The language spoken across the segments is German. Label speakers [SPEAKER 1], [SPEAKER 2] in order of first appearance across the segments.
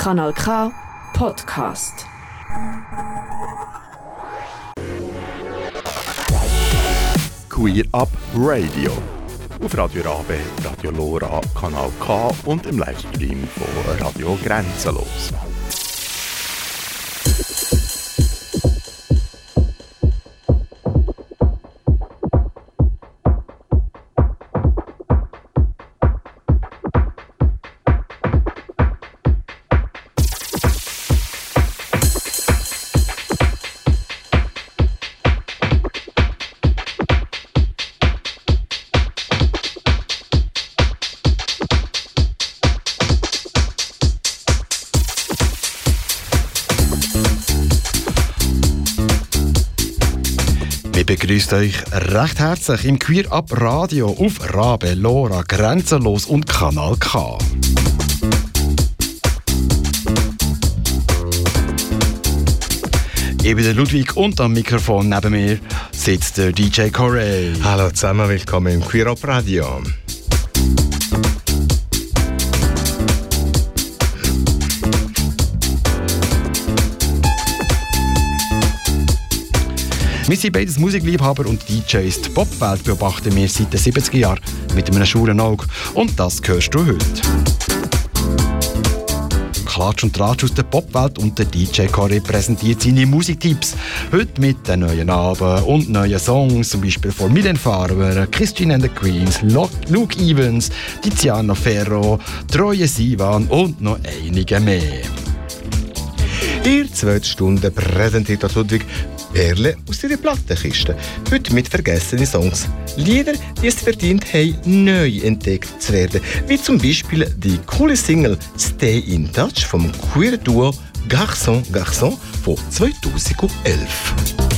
[SPEAKER 1] Kanal K Podcast.
[SPEAKER 2] Queer Up Radio. Auf Radio Rabe, Radio Lora, Kanal K und im Livestream von Radio Grenzenlos.
[SPEAKER 3] Begrüßt euch recht herzlich im Queer Up Radio auf Rabe, Lora, Grenzenlos und Kanal K. Ich bin der Ludwig und am Mikrofon neben mir sitzt der DJ Corey.
[SPEAKER 4] Hallo zusammen, willkommen im Queer Up Radio.
[SPEAKER 3] Wir sind beides Musikliebhaber und DJs. Die Popwelt beobachten wir seit den 70er Jahren mit einem schuren Auge. Und das hörst du heute. Klatsch und Tratsch aus der Popwelt und der DJ Corey präsentiert seine Musiktipps. Heute mit den neuen Alben und neuen Songs, zum Beispiel von Milen Farber, Christine and the Queens, Luke Evans, Tiziano Ferro, Troye Sivan und noch einige mehr.
[SPEAKER 4] In zweite Stunde präsentiert Ludwig Perlen aus ihrer Plattenkiste. Heute mit vergessenen Songs. Lieder, die es verdient haben, neu entdeckt zu werden. Wie zum Beispiel die coole Single Stay in Touch vom queer Duo Garçon Garçon von 2011.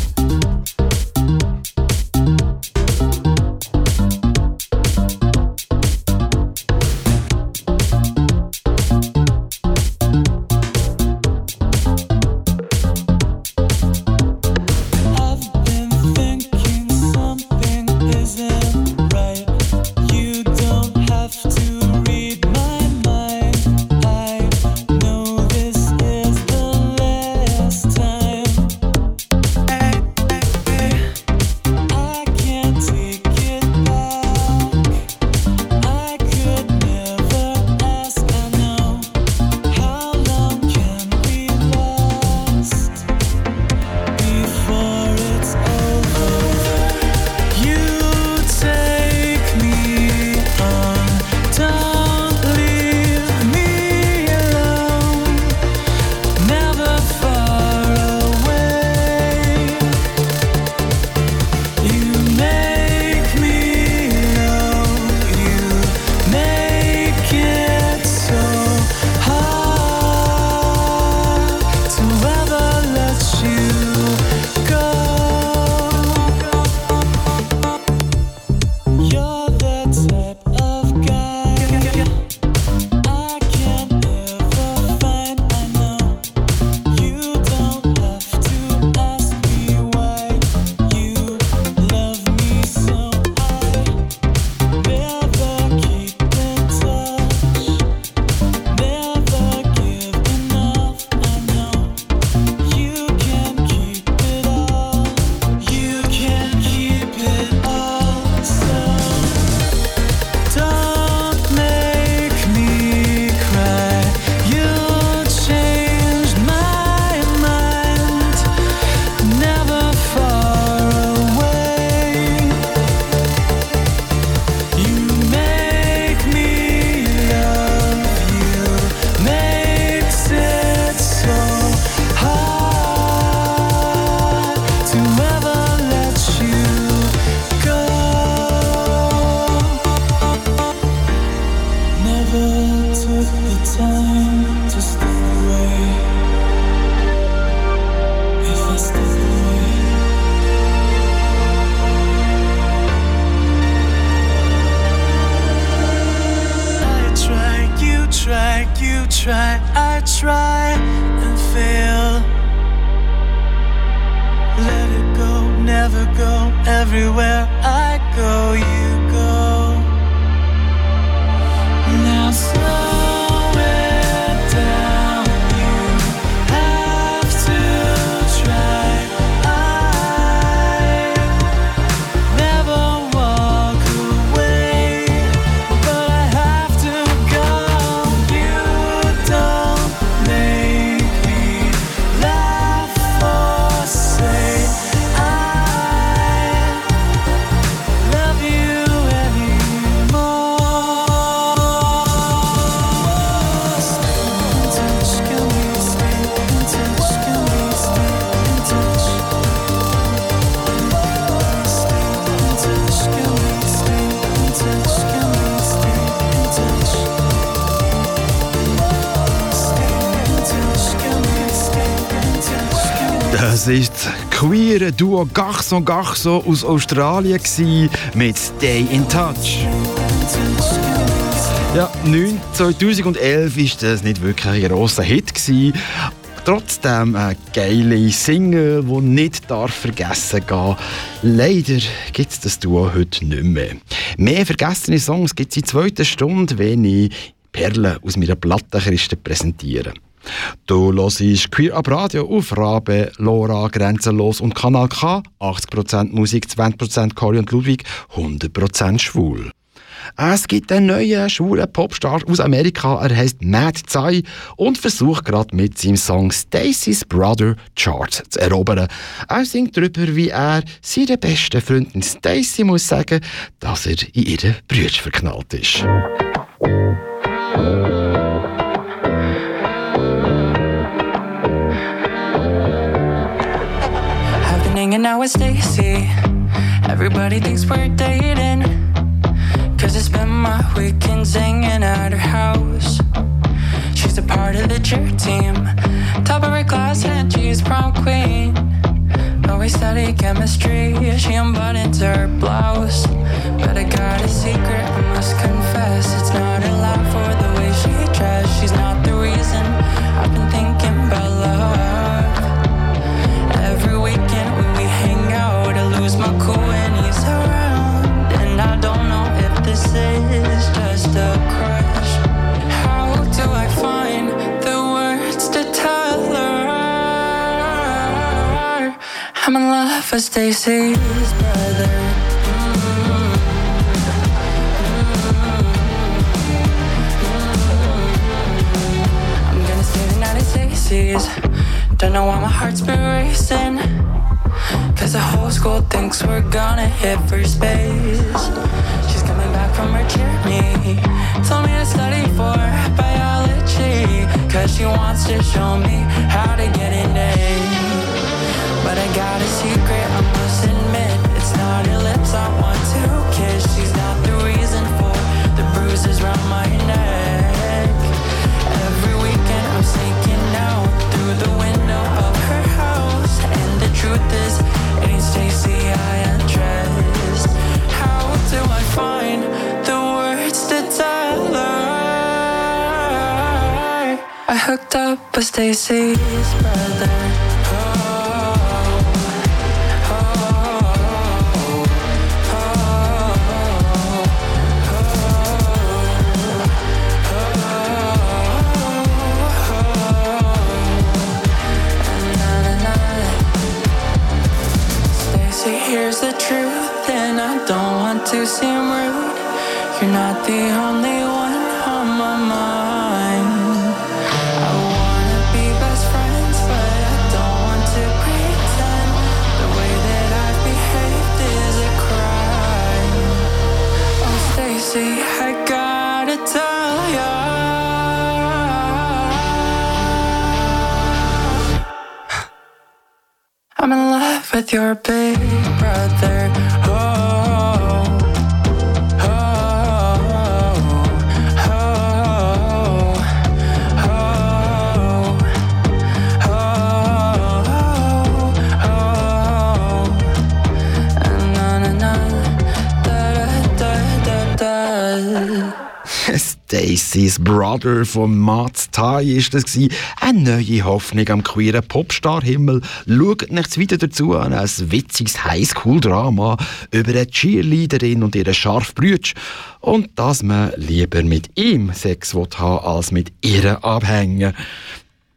[SPEAKER 3] Duo Garçon Garçon aus Australien mit Stay in Touch. Ja, 2011 war das nicht wirklich ein grosser Hit. Trotzdem eine geile Single, die nicht darf vergessen gehen Leider gibt es das Duo heute nicht mehr. Mehr vergessene Songs gibt es in der zweiten Stunde, wenn ich Perlen aus meiner Plattenkiste präsentiere. Du hörst Queer Up Radio auf Rabe, Lora, Grenzenlos und Kanal K. 80% Musik, 20% Cory und Ludwig, 100% schwul. Es gibt einen neuen schwulen Popstar aus Amerika, er heißt Matt Tsai und versucht gerade mit seinem Song Stacy's Brother Charts zu erobern. Er singt darüber, wie er seiner besten Freundin Stacy muss sagen, dass er in ihre Brüder verknallt ist.
[SPEAKER 5] Out with Stacy. Everybody thinks we're dating. Cause I spend my weekends hanging at her house. She's a part of the cheer team. Top of her class and she's prom queen. But we study chemistry. She unbuttons her blouse. But I got a secret, I must confess. It's not a allowed for the way she dressed. With Stacy's brother. I'm in love with Stacy. I'm gonna stay the night at Stacy's. Don't know why my heart's been racing. Cause the whole school thinks we're gonna hit first base. She's coming back from her me. Told me to study for biology. Cause she wants to show me how to get an A. But I got a secret, I must admit. It's not her lips I want to kiss. She's not the reason for the bruises around my neck. Every weekend I'm sneaking out through the window of her house. And the truth is, it ain't Stacy I undressed. Hooked up with Stacy's brother. To seem rude. You're not the only one on my mind. I wanna be best friends, but I don't want to pretend. The way that I've behaved is a crime. Oh, Stacy, I gotta tell ya. I'm in love with your big brother.
[SPEAKER 3] Stacy's Brother von Mats Tai ist das gsi. Eine neue Hoffnung am queeren Popstar-Himmel. Schaut nichts weiter dazu an. Ein witziges Highschool-Drama über eine Cheerleaderin und ihre scharf Brütsch. Und dass man lieber mit ihm Sex haben als mit ihr abhängen.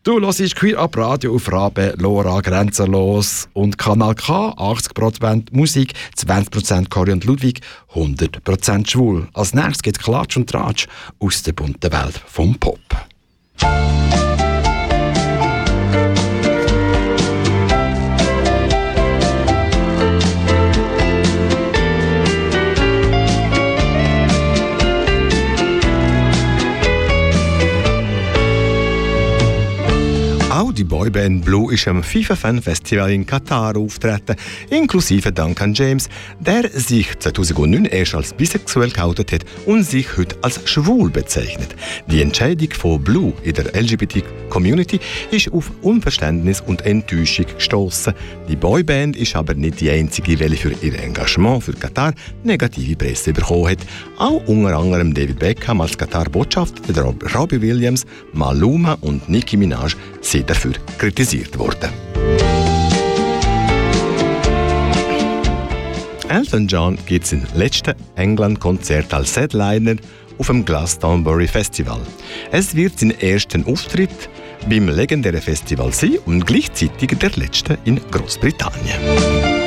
[SPEAKER 3] Du hörst Queer Up Radio auf Rabe, Lora, Grenzenlos und Kanal K, 80% Musik, 20% Cory und Ludwig, 100% schwul. Als nächstes geht Klatsch und Tratsch aus der bunten Welt vom Pop.
[SPEAKER 6] Die Boyband Blue ist am FIFA Fan Festival in Katar auftreten, inklusive Duncan James, der sich 2009 erst als bisexuell geoutet hat und sich heute als schwul bezeichnet. Die Entscheidung von Blue in der LGBT-Community ist auf Unverständnis und Enttäuschung gestoßen. Die Boyband ist aber nicht die einzige, welche für ihr Engagement für Katar negative Presse bekommen hat. Auch unter anderem David Beckham als Katar-Botschafter, Robbie Williams, Maluma und Nicki Minaj sind dafür kritisiert worden. Elton John gibt sein letztes England-Konzert als Headliner auf dem Glastonbury Festival. Es wird sein erster Auftritt beim legendären Festival sein und gleichzeitig der letzte in Großbritannien.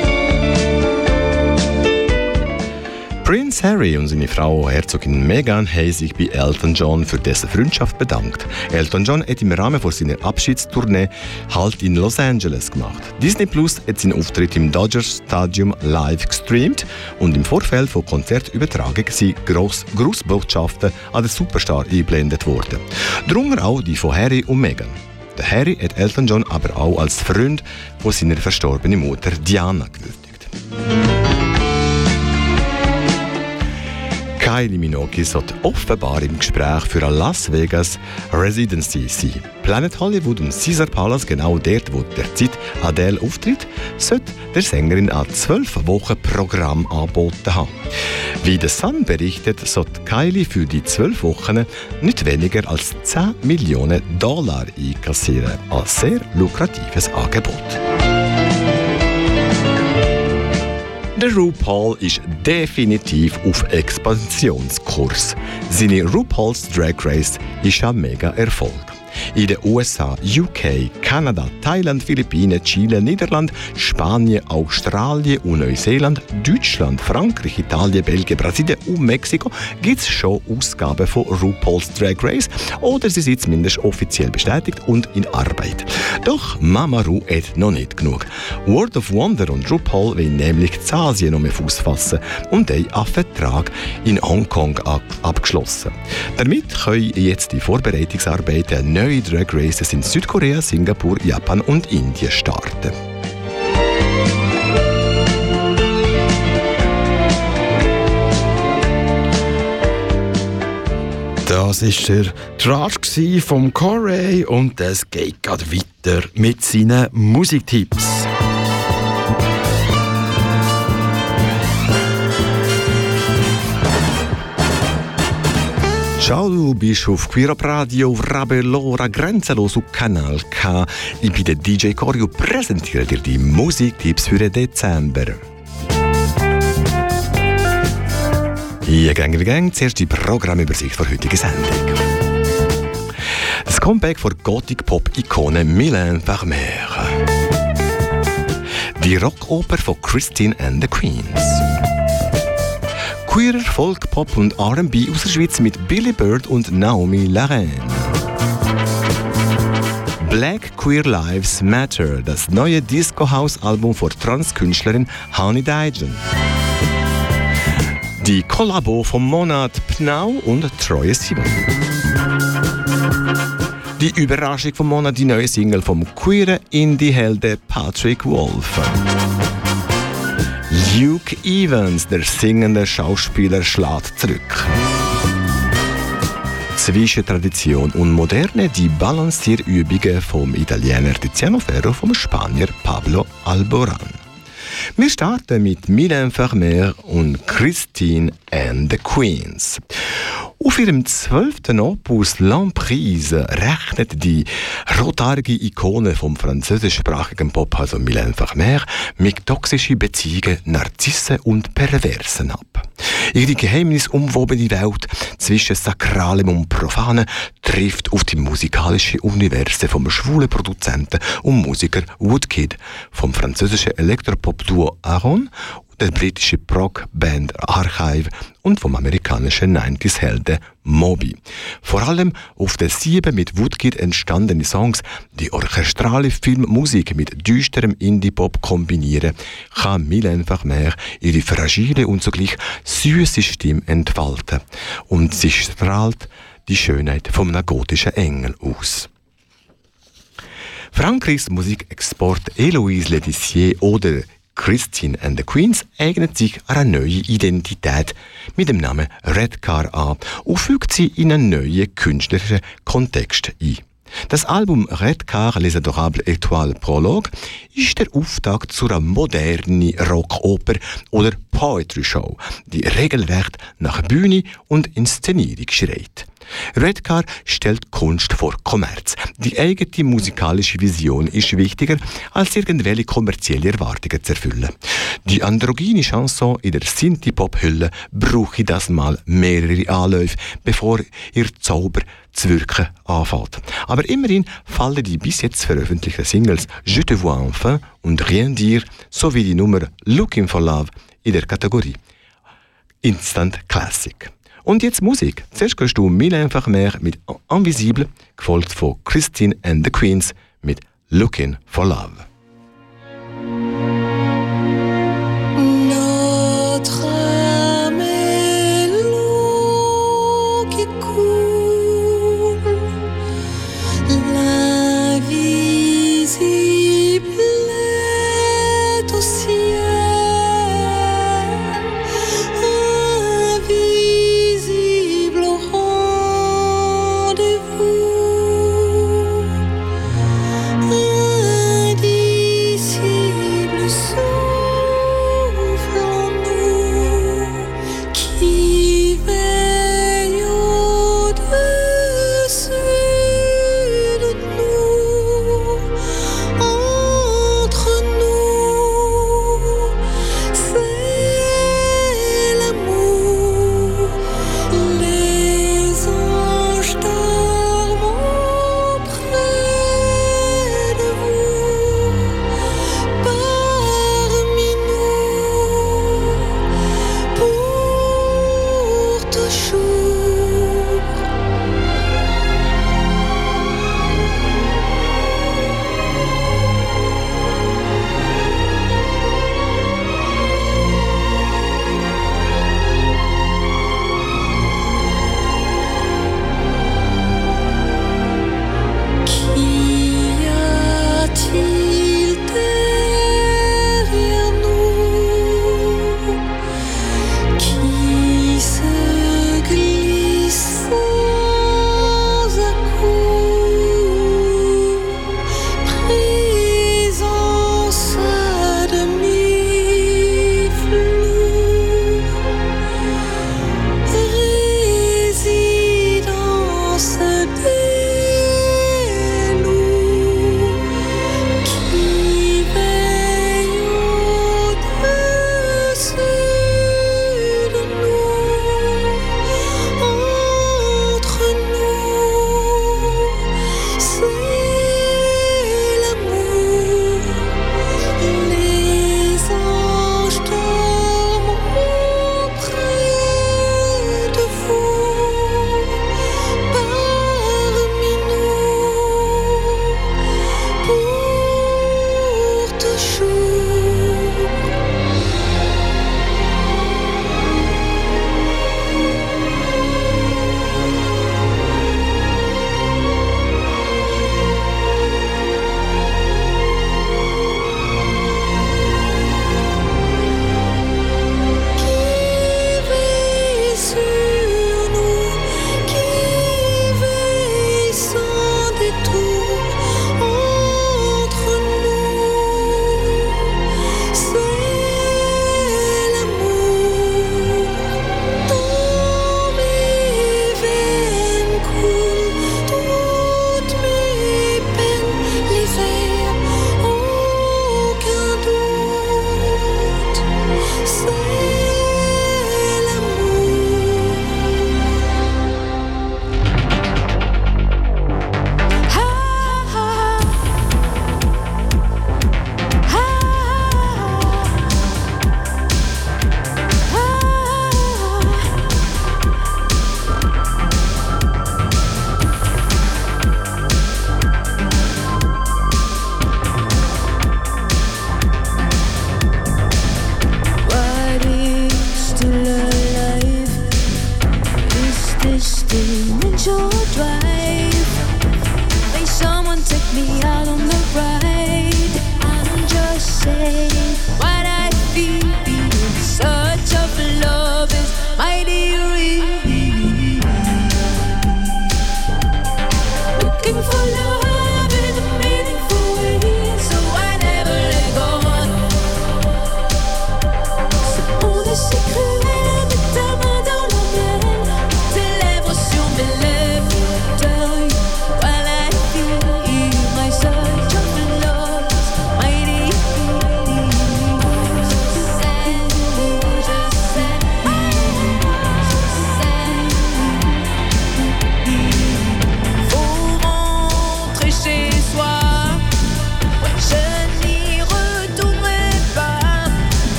[SPEAKER 6] Prince Harry und seine Frau Herzogin Meghan haben sich bei Elton John für dessen Freundschaft bedankt. Elton John hat im Rahmen von seiner Abschiedstournee Halt in Los Angeles gemacht. Disney Plus hat seinen Auftritt im Dodgers Stadium live gestreamt und im Vorfeld von Konzertübertragung sind grosse Grußbotschaften an den Superstar eingeblendet worden. Darunter auch die von Harry und Meghan. Der Harry hat Elton John aber auch als Freund von seiner verstorbenen Mutter Diana gewürdigt. Kylie Minogue sollte offenbar im Gespräch für eine Las Vegas Residency sein. Planet Hollywood und Caesar Palace, genau dort, wo derzeit Adele auftritt, sollte der Sängerin ein zwölf Wochen Programm angeboten haben. Wie der Sun berichtet, sollte Kylie für die zwölf Wochen nicht weniger als 10 Millionen Dollar einkassieren. Ein sehr lukratives Angebot. Der RuPaul ist definitiv auf Expansionskurs. Seine RuPaul's Drag Race ist ein mega Erfolg. In den USA, UK, Kanada, Thailand, Philippinen, Chile, Niederland, Spanien, Australien und Neuseeland, Deutschland, Frankreich, Italien, Belgien, Brasilien und Mexiko gibt es schon Ausgaben von RuPaul's Drag Race oder sie sind zumindest offiziell bestätigt und in Arbeit. Doch Mama Ru hat noch nicht genug. World of Wonder und RuPaul wollen nämlich in Asien mehr Fuß fassen und einen Vertrag in Hongkong ab abgeschlossen. Damit können jetzt die Vorbereitungsarbeiten neue Drag Races in Südkorea, Singapur, Japan und Indien starten.
[SPEAKER 3] Das war der Trash vom Corey und es geht gerade weiter mit seinen Musiktipps.
[SPEAKER 6] Ciao, du bist auf Queer Up Radio, Rabelora, grenzenlos auf Kanal K. Ich bin der DJ Corio, präsentiere dir die Musiktipps für den Dezember. Hier gehen wir gang, zuerst die Programmübersicht für heutige Sendung. Das Comeback von Gothic-Pop-Ikone Mylène Farmer. Die Rockoper von Christine and the Queens. Queerer Folk, Pop und R&B aus der Schweiz mit Billy Bird und Naomi Larraine. Black Queer Lives Matter, das neue Disco House Album von Transkünstlerin Hani Daijen. Die Kollabo vom Monat Pnau und Troye Simon. Die Überraschung vom Monat, die neue Single vom queeren Indie-Helden Patrick Wolf. Luke Evans, der singende Schauspieler, schlägt zurück. Zwischen Tradition und Moderne die Balancierübungen vom Italiener Tiziano Ferro vom Spanier Pablo Alboran. Wir starten mit Mylène Farmer und Christine and the Queens. Auf ihrem zwölften Opus L'Emprise rechnet die rothaarige Ikone vom französischsprachigen Pop, also Mylène Farmer, mit toxischen Beziehungen, Narzissen und Perversen ab. Ihre geheimnisumwobene Welt zwischen Sakralem und Profanem trifft auf die musikalische Universe vom schwulen Produzenten und Musiker Woodkid, vom französischen Elektropop-Duo Aaron der britische Prog-Band Archive und vom amerikanischen 90s-Helden Moby. Vor allem auf den sieben mit Woodkid entstandenen Songs, die orchestrale Filmmusik mit düsterem Indie-Pop kombinieren, kann Mylène Farmer ihre fragile und zugleich süße Stimme entfalten. Und sie strahlt die Schönheit vom gotischen Engel aus. Frankreichs Musikexport Eloise Letizier oder Christine and the Queens eignet sich eine neue Identität mit dem Namen Red Car an und fügt sie in einen neuen künstlerischen Kontext ein. Das Album Red Car Les Adorables Étoiles Prologue ist der Auftakt zu einer modernen Rockoper oder Poetry Show, die regelrecht nach Bühne und Inszenierung schreit. Redcar stellt Kunst vor Kommerz. Die eigene musikalische Vision ist wichtiger, als irgendwelche kommerzielle Erwartungen zu erfüllen. Die androgyne Chanson in der Synthie-Pop-Hülle brauche das mal mehrere Anläufe, bevor ihr Zauber zu wirken anfällt. Aber immerhin fallen die bis jetzt veröffentlichten Singles Je te vois enfin und Rien dire sowie die Nummer Looking for Love in der Kategorie Instant Classic. Und jetzt Musik. Zuerst hörst du Mille einfach mehr mit Invisible, gefolgt von Christine and the Queens mit Looking for Love.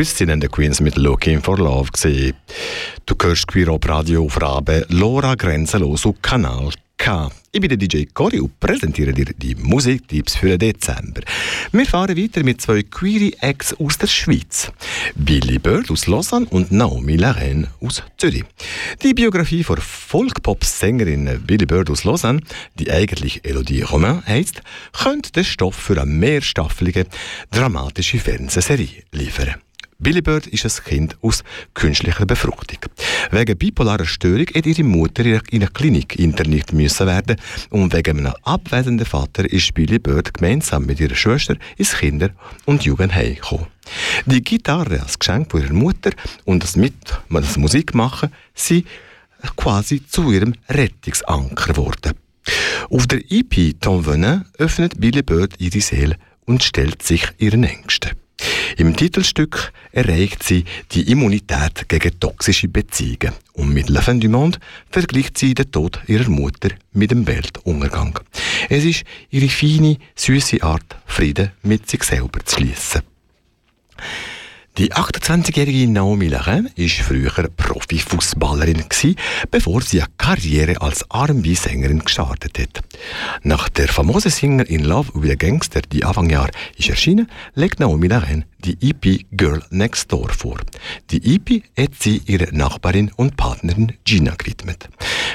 [SPEAKER 6] Christine and the Queens mit Looking for Love gesehen. Du hörst Queer Up Radio auf Rabe Lora Grenzenlos auf Kanal K. Ich bin der DJ Cory und präsentiere dir die Musiktipps für den Dezember. Wir fahren weiter mit zwei Queer Acts aus der Schweiz. Billy Bird aus Lausanne und Naomi Laren aus Zürich. Die Biografie von Folk-Pop-Sängerin Billy Bird aus Lausanne, die eigentlich Elodie Romain heisst, könnte den Stoff für eine mehrstaffelige, dramatische Fernsehserie liefern. Billy Bird ist ein Kind aus künstlicher Befruchtung. Wegen bipolarer Störung hat ihre Mutter in einer Klinik interniert müssen werden und wegen einem abwesenden Vater ist Billy Bird gemeinsam mit ihrer Schwester ins Kinder- und Jugendheim gekommen. Die Gitarre als Geschenk von ihrer Mutter und das mit das Musik machen sind quasi zu ihrem Rettungsanker geworden. Auf der EP Tom Venin öffnet Billy Bird ihre Seele und stellt sich ihren Ängsten. Im Titelstück erreicht sie die Immunität gegen toxische Beziehungen und mit La Fin du Monde vergleicht sie den Tod ihrer Mutter mit dem Weltuntergang. Es ist ihre feine, süße Art, Frieden mit sich selber zu schließen. Die 28-jährige Naomi Larin war früher Profifußballerin, bevor sie eine Karriere als R&B-Sängerin gestartet hat. Nach der famosen Singer In Love with a Gangster, die Anfang Jahr ist erschienen, legt Naomi Larin die EP Girl Next Door vor. Die EP hat sie ihrer Nachbarin und Partnerin Gina gewidmet.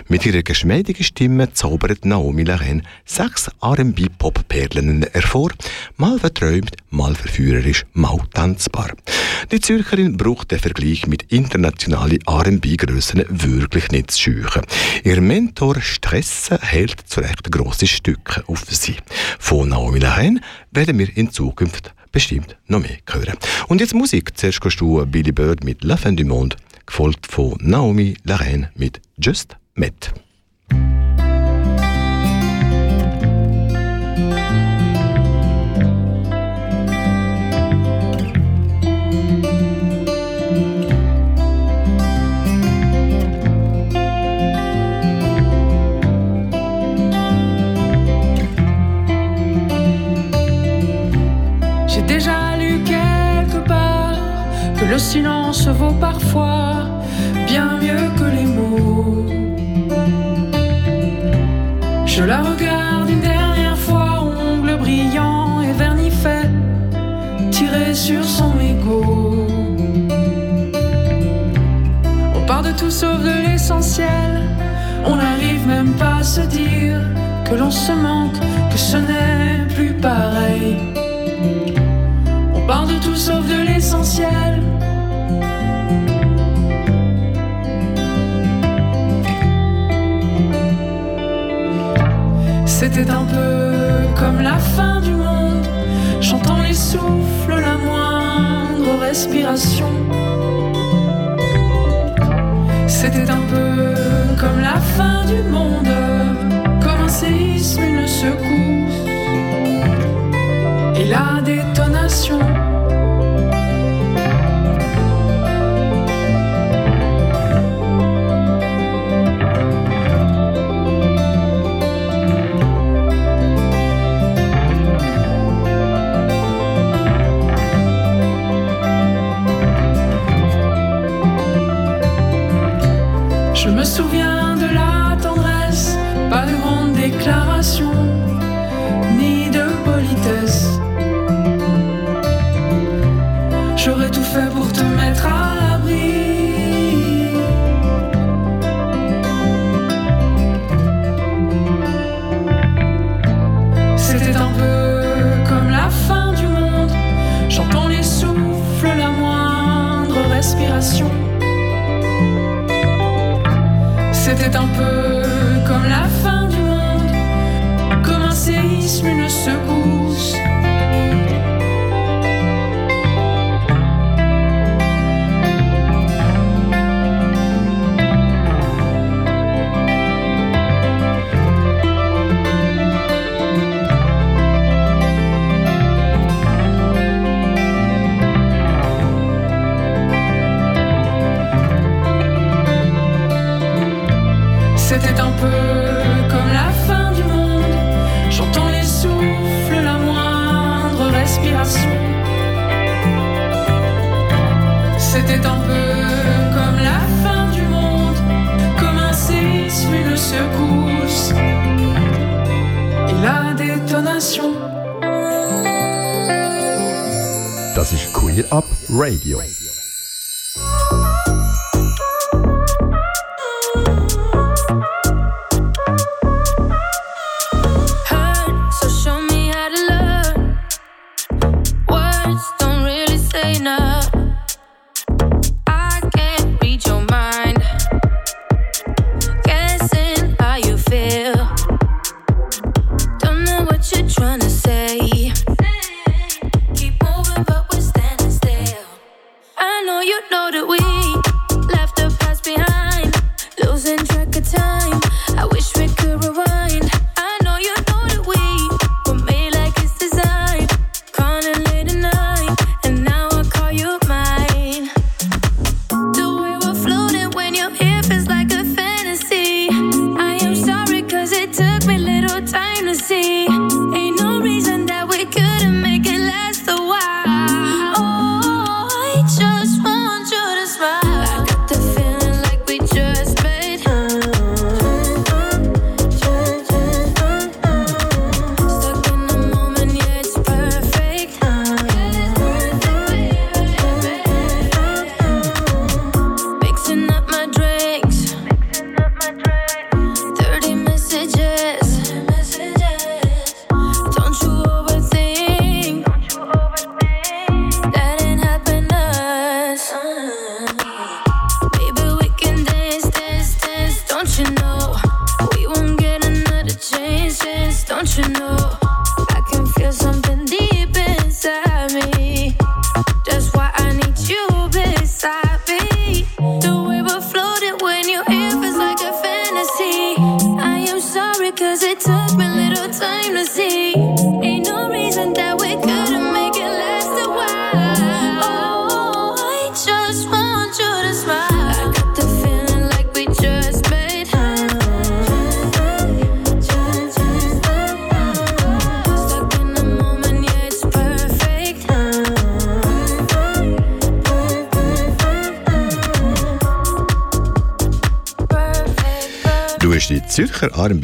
[SPEAKER 6] Mit ihrer geschmeidigen Stimme zaubert Naomi Larin sechs R&B-Pop-Perlen hervor, mal verträumt, mal verführerisch, mal tanzbar. Die Zürcherin braucht den Vergleich mit internationalen R&B-Grössen wirklich nicht zu scheuchen. Ihr Mentor Stressen hält zu Recht grosse Stücke auf sie. Von Naomi Larin werden wir in Zukunft bestimmt noch mehr hören. Und jetzt Musik. Zuerst kannst du Billy Bird mit La Fin du Monde, gefolgt von Naomi Larin mit Just Met.
[SPEAKER 7] le silence vaut parfois bien mieux que les mots. Je la regarde une dernière fois, ongles brillants et vernis fait, tiré sur son égo. On part de tout sauf de l'essentiel, on n'arrive même pas à se dire que l'on se manque, que ce n'est plus pareil. On part de tout sauf de l'essentiel. C'était un peu comme la fin du monde, j'entends les souffles, la moindre respiration. C'était un peu comme la fin du monde, comme un séisme, une secousse et la détonation. Je me souviens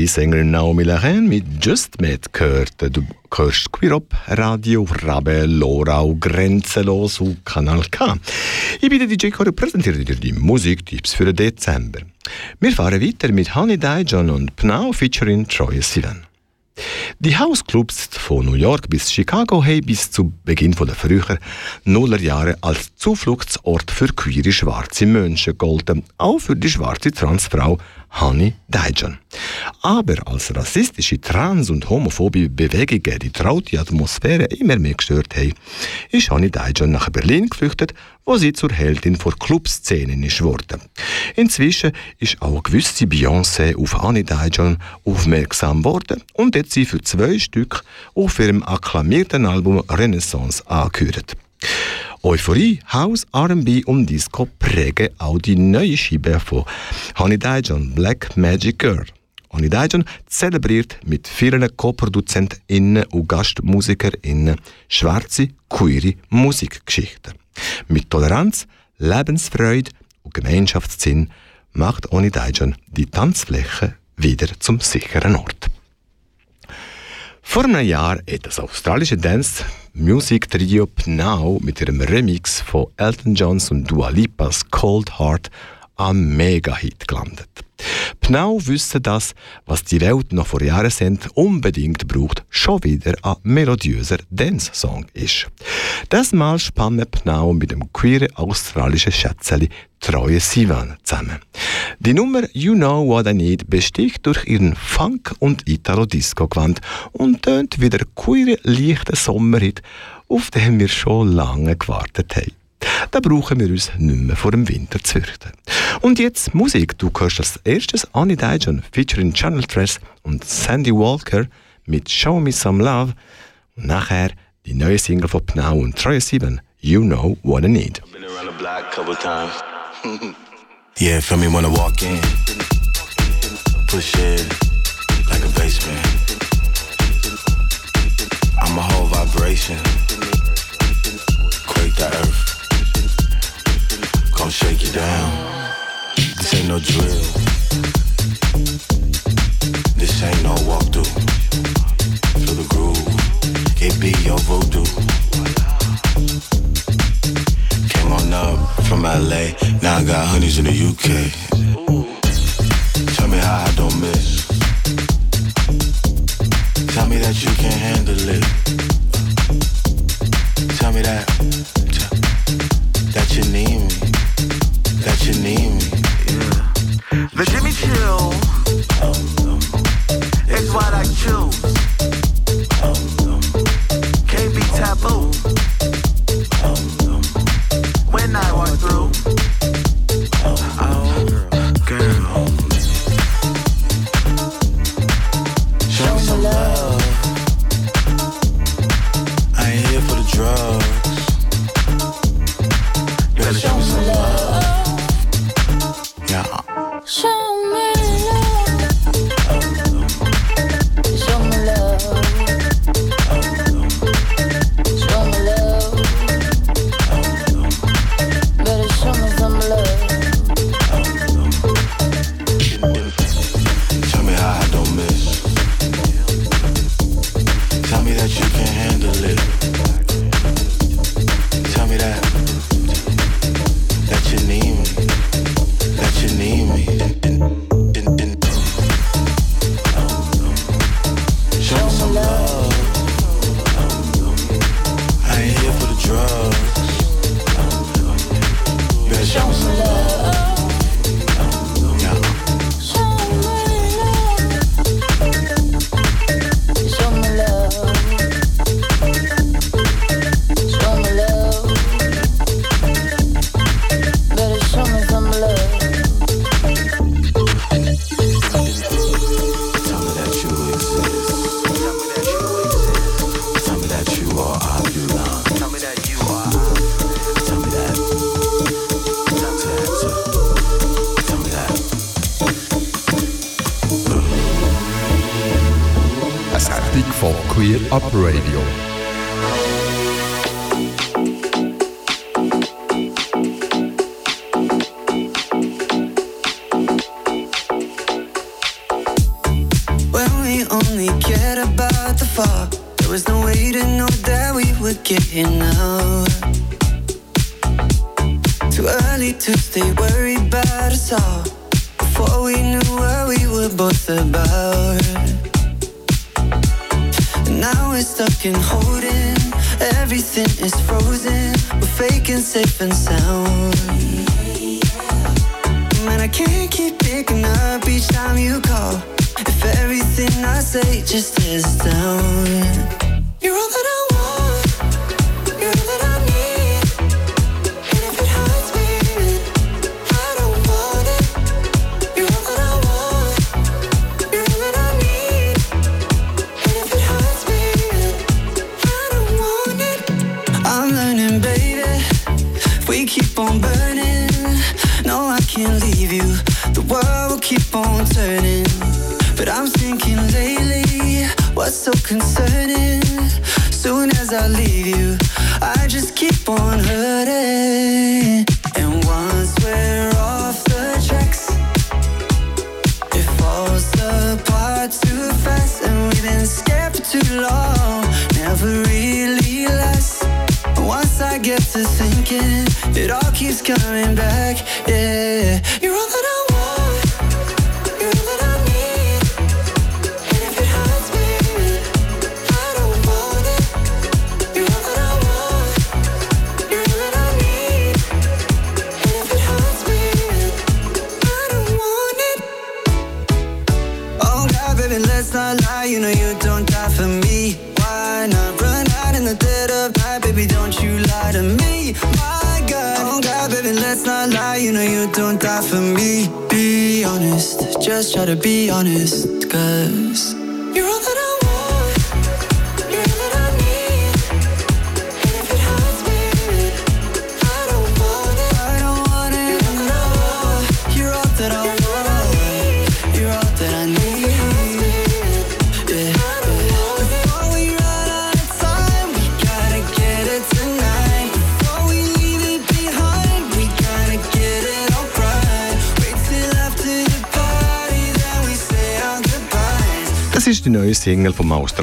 [SPEAKER 6] R&B-Sängerin Naomi Lachen mit Just Met gehört. Du hörst Queerop, Radio Rabe, Lorau, Grenzenlos und Kanal K. Ich bin der DJ Choreo, präsentiere dir die Musiktipps für den Dezember. Wir fahren weiter mit Honey Dijon und Pnau featuring Troy Sivan. Die Hausclubs von New York bis Chicago haben bis zu Beginn der frühen Nullerjahre als Zufluchtsort für queere schwarze Menschen gegolten, auch für die schwarze Transfrau Honey Dijon. Aber als rassistische, trans- und homophobe Bewegungen die traute Atmosphäre immer mehr gestört haben, ist Honey Dijon nach Berlin geflüchtet, wo sie zur Heldin vor Clubszenen ist. Inzwischen ist auch gewisse Beyoncé auf Honey Dijon aufmerksam worden und hat sie für zwei Stück auf ihrem akklamierten Album Renaissance angehört. Euphorie, House, R&B und Disco prägen auch die neue Scheibe von Honey Dijon, Black Magic Girl. Honey Dijon zelebriert mit vielen Co-ProduzentInnen und GastmusikerInnen schwarze, queere Musikgeschichten. Mit Toleranz, Lebensfreude und Gemeinschaftssinn macht Honey Dijon die Tanzfläche wieder zum sicheren Ort. Vor einem Jahr hat das australische Dance Music Trio Pnau mit ihrem Remix von Elton Johns und Dua Lipas Cold Heart am Mega-Hit gelandet. Pnau wissen das, was die Welt noch vor Jahren sind, unbedingt braucht, schon wieder ein melodiöser Dance-Song ist. Das Mal spannen Pnau mit dem queeren australischen Schätzeli Treue Sivan zusammen. Die Nummer You Know What I Need besticht durch ihren Funk- und Italo-Disco-Gewand und tönt wie der queere, leichte Sommerhit, auf den wir schon lange gewartet haben. Da brauchen wir uns nicht mehr vor dem Winter zu fürchten. Und jetzt Musik. Du hörst als erstes Annie Dijon featuring Channel Tress und Sandy Walker mit Show Me Some Love. Und nachher die neue Single von Pnau und Troy Sieben, You Know What I Need.
[SPEAKER 8] Been around the block a couple times. yeah, feel me when I walk in. Push it like a basement. I'm a whole vibration. Quake the earth. Shake you down. This ain't no drill. This ain't no walkthrough. Feel the groove. It be your voodoo. Came on up from LA, now I got honeys in the UK. Tell me how I don't miss. Tell me that you can handle it. Tell me that that you need me, that you need.
[SPEAKER 9] The Jimmy Chill is what I choose.
[SPEAKER 8] You need me.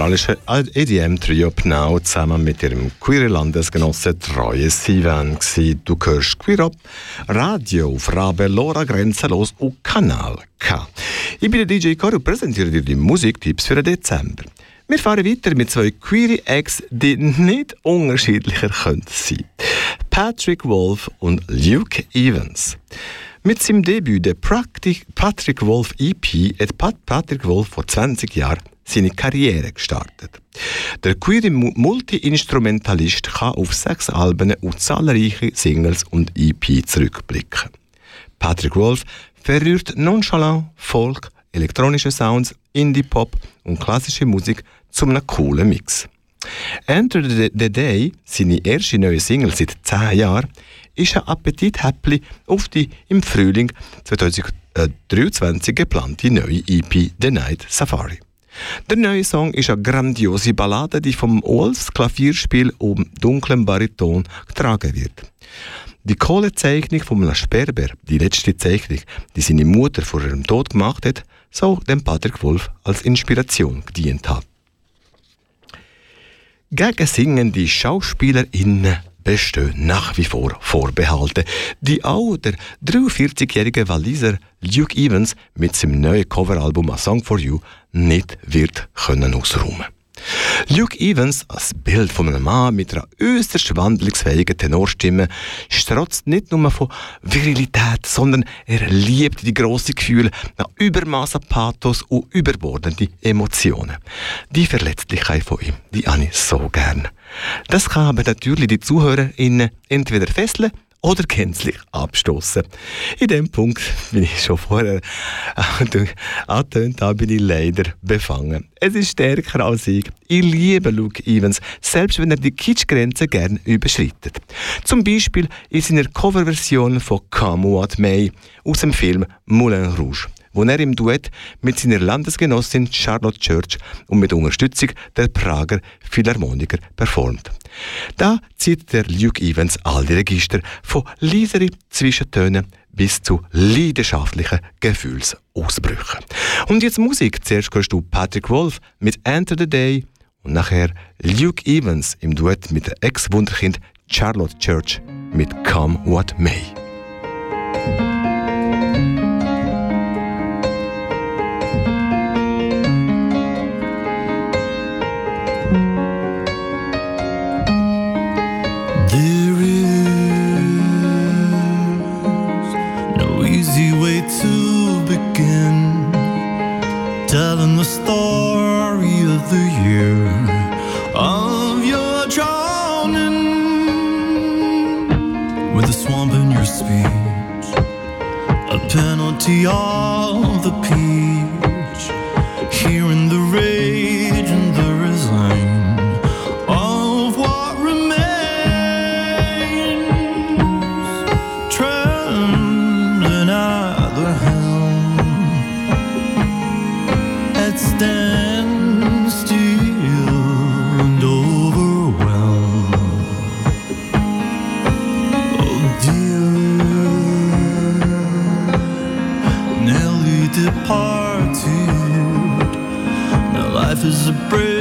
[SPEAKER 6] Vom australischen EDM-Trio Pnau zusammen mit ihrem queeren Landesgenossen Treue Sivan. Du hörst Queer Up, Radio auf Rabe, Lora Grenzenlos und Kanal K. Ich bin der DJ Cory und präsentiere dir die Musiktipps für den Dezember. Wir fahren weiter mit zwei queere Acts, die nicht unterschiedlicher können sein. Patrick Wolf und Luke Evans. Mit seinem Debüt, der Practi- Patrick Wolf EP, hat Pat Patrick Wolf vor 20 Jahren seine Karriere gestartet. Der queere Mu- Multi-Instrumentalist kann auf sechs Alben und zahlreiche Singles und EP zurückblicken. Patrick Wolf verrührt nonchalant Folk, elektronische Sounds, Indie-Pop und klassische Musik zu einem coolen Mix. Enter the, Day, seine erste neue Single seit 10 Jahren, ist ein Appetithäppli auf die im Frühling 2023 geplante neue EP The Night Safari. Der neue Song ist eine grandiose Ballade, die vom Wolfs Klavierspiel um dunklem Bariton getragen wird. Die Kohlezeichnung von einem Sperber, die letzte Zeichnung, die seine Mutter vor ihrem Tod gemacht hat, soll dem Patrick Wolf als Inspiration gedient haben. Gegen singende SchauspielerInnen bestehen nach wie vor Vorbehalte, die auch der 43-jährige Waliser Luke Evans mit seinem neuen Coveralbum A Song for You nicht wird können ausräumen. Luke Evans, als Bild von einem Mann mit einer äußerst wandlungsfähigen Tenorstimme, strotzt nicht nur von Virilität, sondern er liebt die grossen Gefühle nach Übermaßen Pathos und überbordende Emotionen. Die Verletzlichkeit von ihm, die habe ich so gern. Das kann aber natürlich die ZuhörerInnen entweder fesseln oder gänzlich abstoßen. In dem Punkt bin ich schon vorher angetönt, da bin ich leider befangen. Es ist stärker als ich. Ich liebe Luke Evans, selbst wenn er die Kitschgrenze gern überschreitet. Zum Beispiel in seiner Coverversion von Come What May aus dem Film Moulin Rouge wo er im Duett mit seiner Landesgenossin Charlotte Church und mit Unterstützung der Prager Philharmoniker performt. Da zieht der Luke Evans all die Register von leiseren Zwischentönen bis zu leidenschaftlichen Gefühlsausbrüchen. Und jetzt Musik. Zuerst hörst du Patrick Wolf mit Enter the Day und nachher Luke Evans im Duett mit der Ex-Wunderkind Charlotte Church mit Come What May.
[SPEAKER 4] penalty all Hard to you. Now life is a bridge.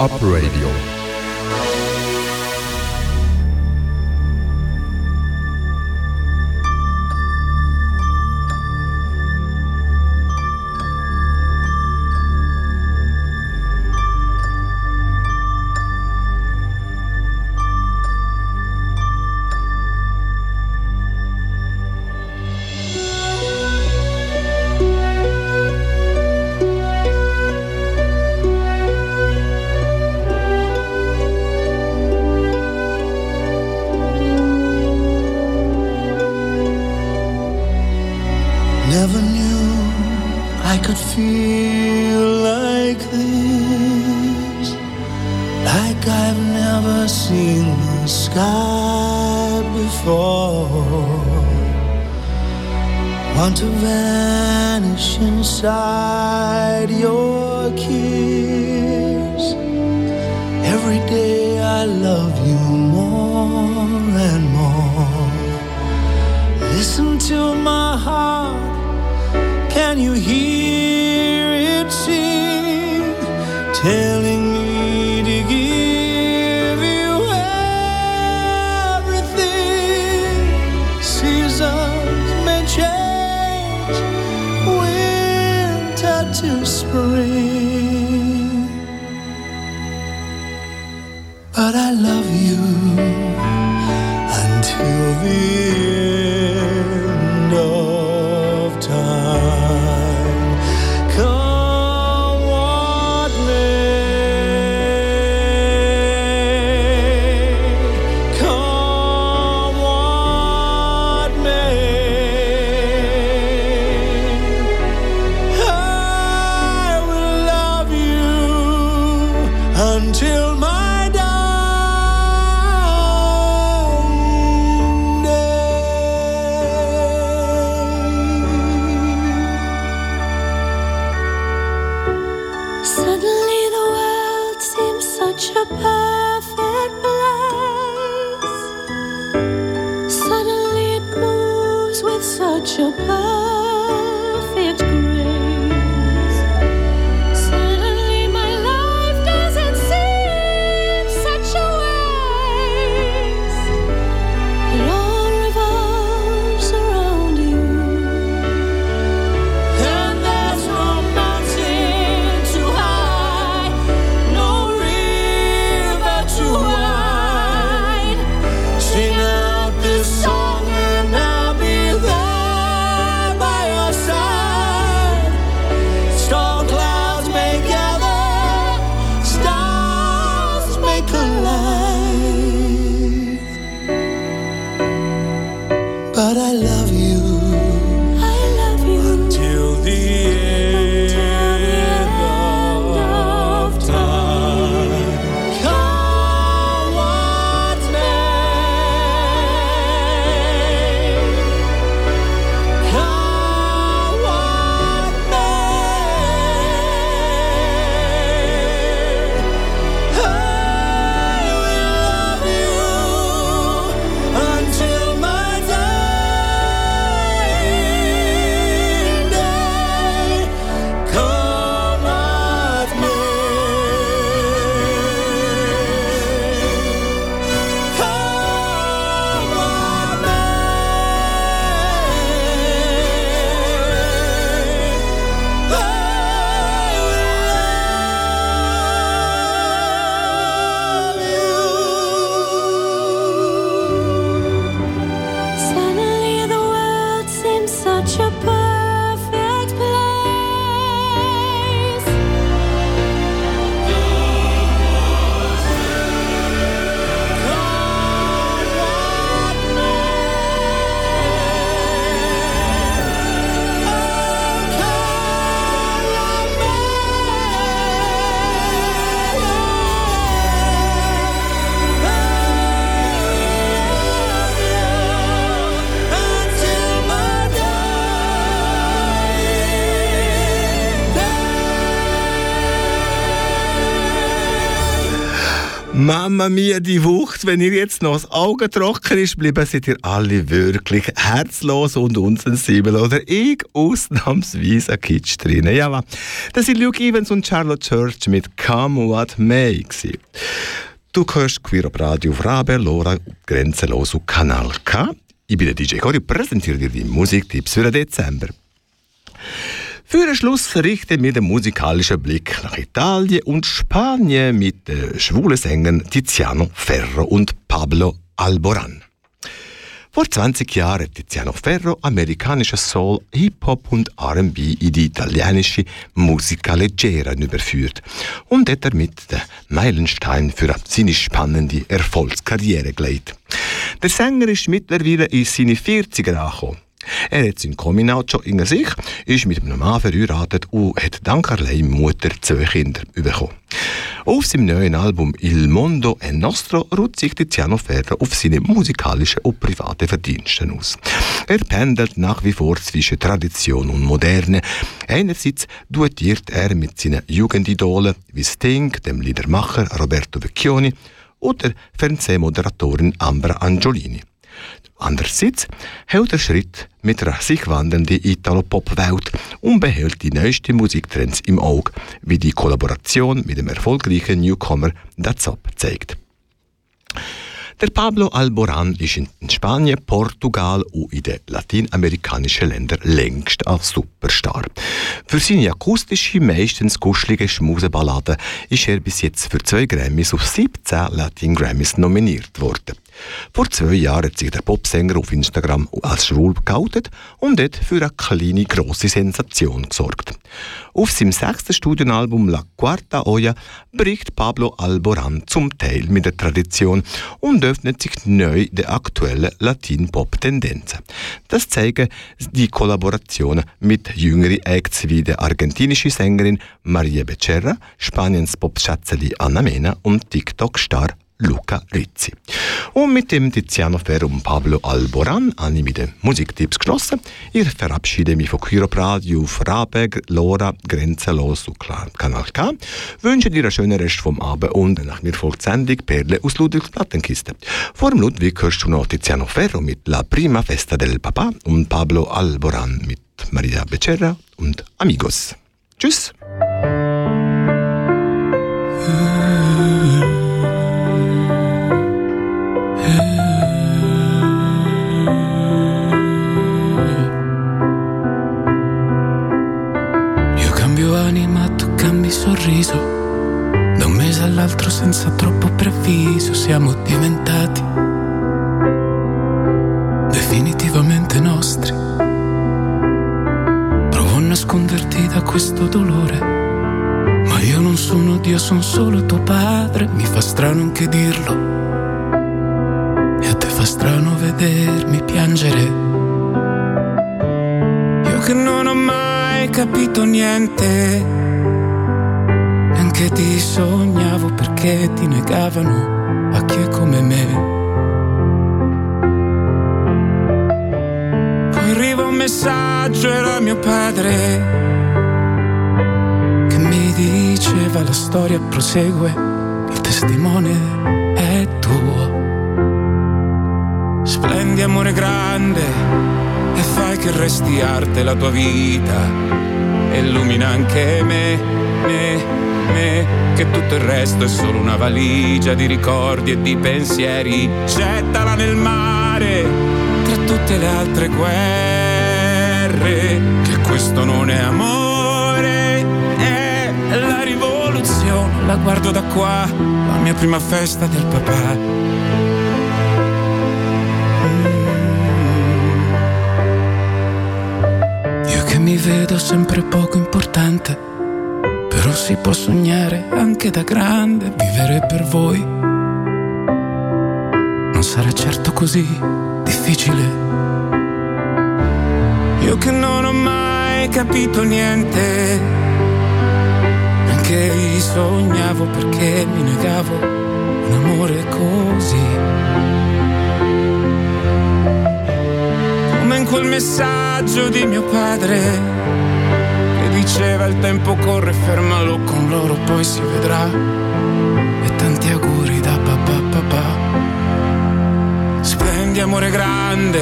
[SPEAKER 4] operate.
[SPEAKER 6] Mama mia, die Wucht, wenn ihr jetzt noch das Auge trocken ist, bleiben seid ihr alle wirklich herzlos und unsensibel oder ich ausnahmsweise ein Kitsch drin. Ja, das sind Luke Evans und Charlotte Church mit Come What May. Du hörst Queer auf Radio Rabe, Lora, Grenzenlos auf Kanal K. Ich bin der DJ Cory präsentiere dir die Musiktipps für den Dezember. Für den Schluss richten wir den musikalischen Blick nach Italien und Spanien mit den schwulen Sängern Tiziano Ferro und Pablo Alboran. Vor 20 Jahren hat Tiziano Ferro amerikanische Soul, Hip-Hop und R&B in die italienische Musica Leggera überführt und hat damit den Meilenstein für seine spannende Erfolgskarriere gelegt. Der Sänger ist mittlerweile in seine 40er angekommen. Er hat sein Coming-out schon in sich, ist mit einem Mann verheiratet und hat dank allein Mutter zwei Kinder bekommen. Auf seinem neuen Album Il Mondo è Nostro ruht sich Tiziano Ferro auf seine musikalischen und privaten Verdienste aus. Er pendelt nach wie vor zwischen Tradition und Moderne. Einerseits duettiert er mit seinen Jugendidolen wie Sting, dem Liedermacher Roberto Vecchioni oder Fernsehmoderatorin Ambra Angiolini. Andererseits hält er Schritt mit einer sich wandelnden Italo-Pop-Welt und behält die neuesten Musiktrends im Auge, wie die Kollaboration mit dem erfolgreichen Newcomer Dazop zeigt. Der Pablo Alboran ist in Spanien, Portugal und in den lateinamerikanischen Ländern längst ein Superstar. Für seine akustische, meistens kuschelige Schmuseballaden ist er bis jetzt für zwei Grammys auf 17 Latin Grammys nominiert worden. Vor zwei Jahren hat sich der Popsänger auf Instagram als schwul geoutet und hat für eine kleine, grosse Sensation gesorgt. Auf seinem sechsten Studienalbum La Quarta Olla bricht Pablo Alboran zum Teil mit der Tradition und öffnet sich neu der aktuellen Latin-Pop-Tendenzen. Das zeigen die Kollaborationen mit jüngeren Acts wie der argentinischen Sängerin Maria Becerra, Spaniens Popschatzeli Anna Mena und TikTok-Star Luca Rizzi. Und mit dem Tiziano Ferro und Pablo Alboran habe ich mit den Musiktipps geschlossen. Ich verabschiede mich von Kyrop Radio auf Rabe, Lora, Grenzenlos und Kanal K. Wünsche dir einen schönen Rest vom Abend und nach mir folgt Sendung Perle aus Ludwigs Plattenkiste. Vor dem Ludwig hörst du noch Tiziano Ferro mit La Prima Festa del Papa und Pablo Alboran mit Maria Becerra und Amigos. Tschüss!
[SPEAKER 10] Senza troppo preavviso siamo diventati definitivamente nostri. Provo a nasconderti da questo dolore. Ma io non sono Dio, sono solo tuo padre. Mi fa strano anche dirlo. E a te fa strano vedermi piangere. Io che non ho mai capito niente, neanche ti sognavo perché ti negavano a chi è come me. Poi arriva un messaggio, era mio padre, che mi diceva la storia prosegue, il testimone è tuo. Splendi amore grande e fai che resti arte la tua vita. Illumina anche me, me, me, che tutto il resto è solo una valigia di ricordi e di pensieri. Gettala nel mare tra tutte le altre guerre, che questo non è amore, è la rivoluzione. La guardo da qua, la mia prima festa del papà. Mi vedo sempre poco importante, però si può sognare anche da grande, vivere per voi. Non sarà certo così difficile. Io che non ho mai capito niente, neanche vi sognavo perché mi negavo un amore così. come in quel messaggio di mio padre diceva il tempo corre, fermalo con loro, poi si vedrà. E tanti auguri da papà papà. Splendi amore grande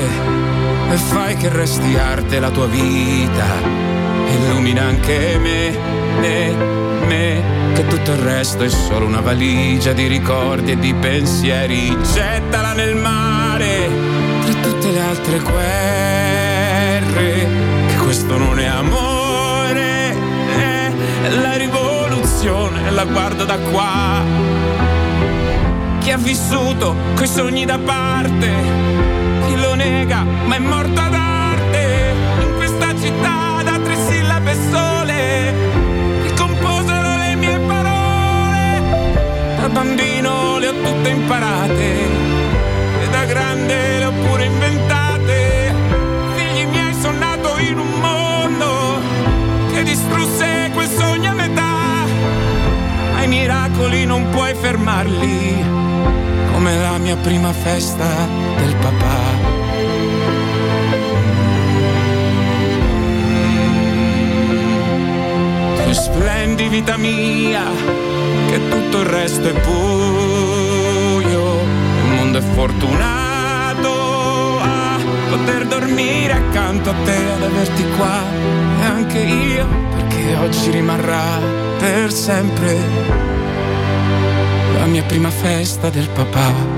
[SPEAKER 10] e fai che resti arte la tua vita. Illumina anche me, me, me, che tutto il resto è solo una valigia di ricordi e di pensieri. Gettala nel mare tra tutte le altre guerre, che questo non è amore, la rivoluzione, la guardo da qua. Chi ha vissuto coi sogni da parte, chi lo nega, ma è morto ad arte, in questa città da tre sillabe sole, che composero le mie parole, da bambino le ho tutte imparate miracoli non puoi fermarli, come la mia prima festa del papà. Tu splendi vita mia, che tutto il resto è buio il mondo è fortunato a poter dormire accanto a te, ad averti qua e anche io, perché oggi rimarrà per sempre la mia prima festa del papà.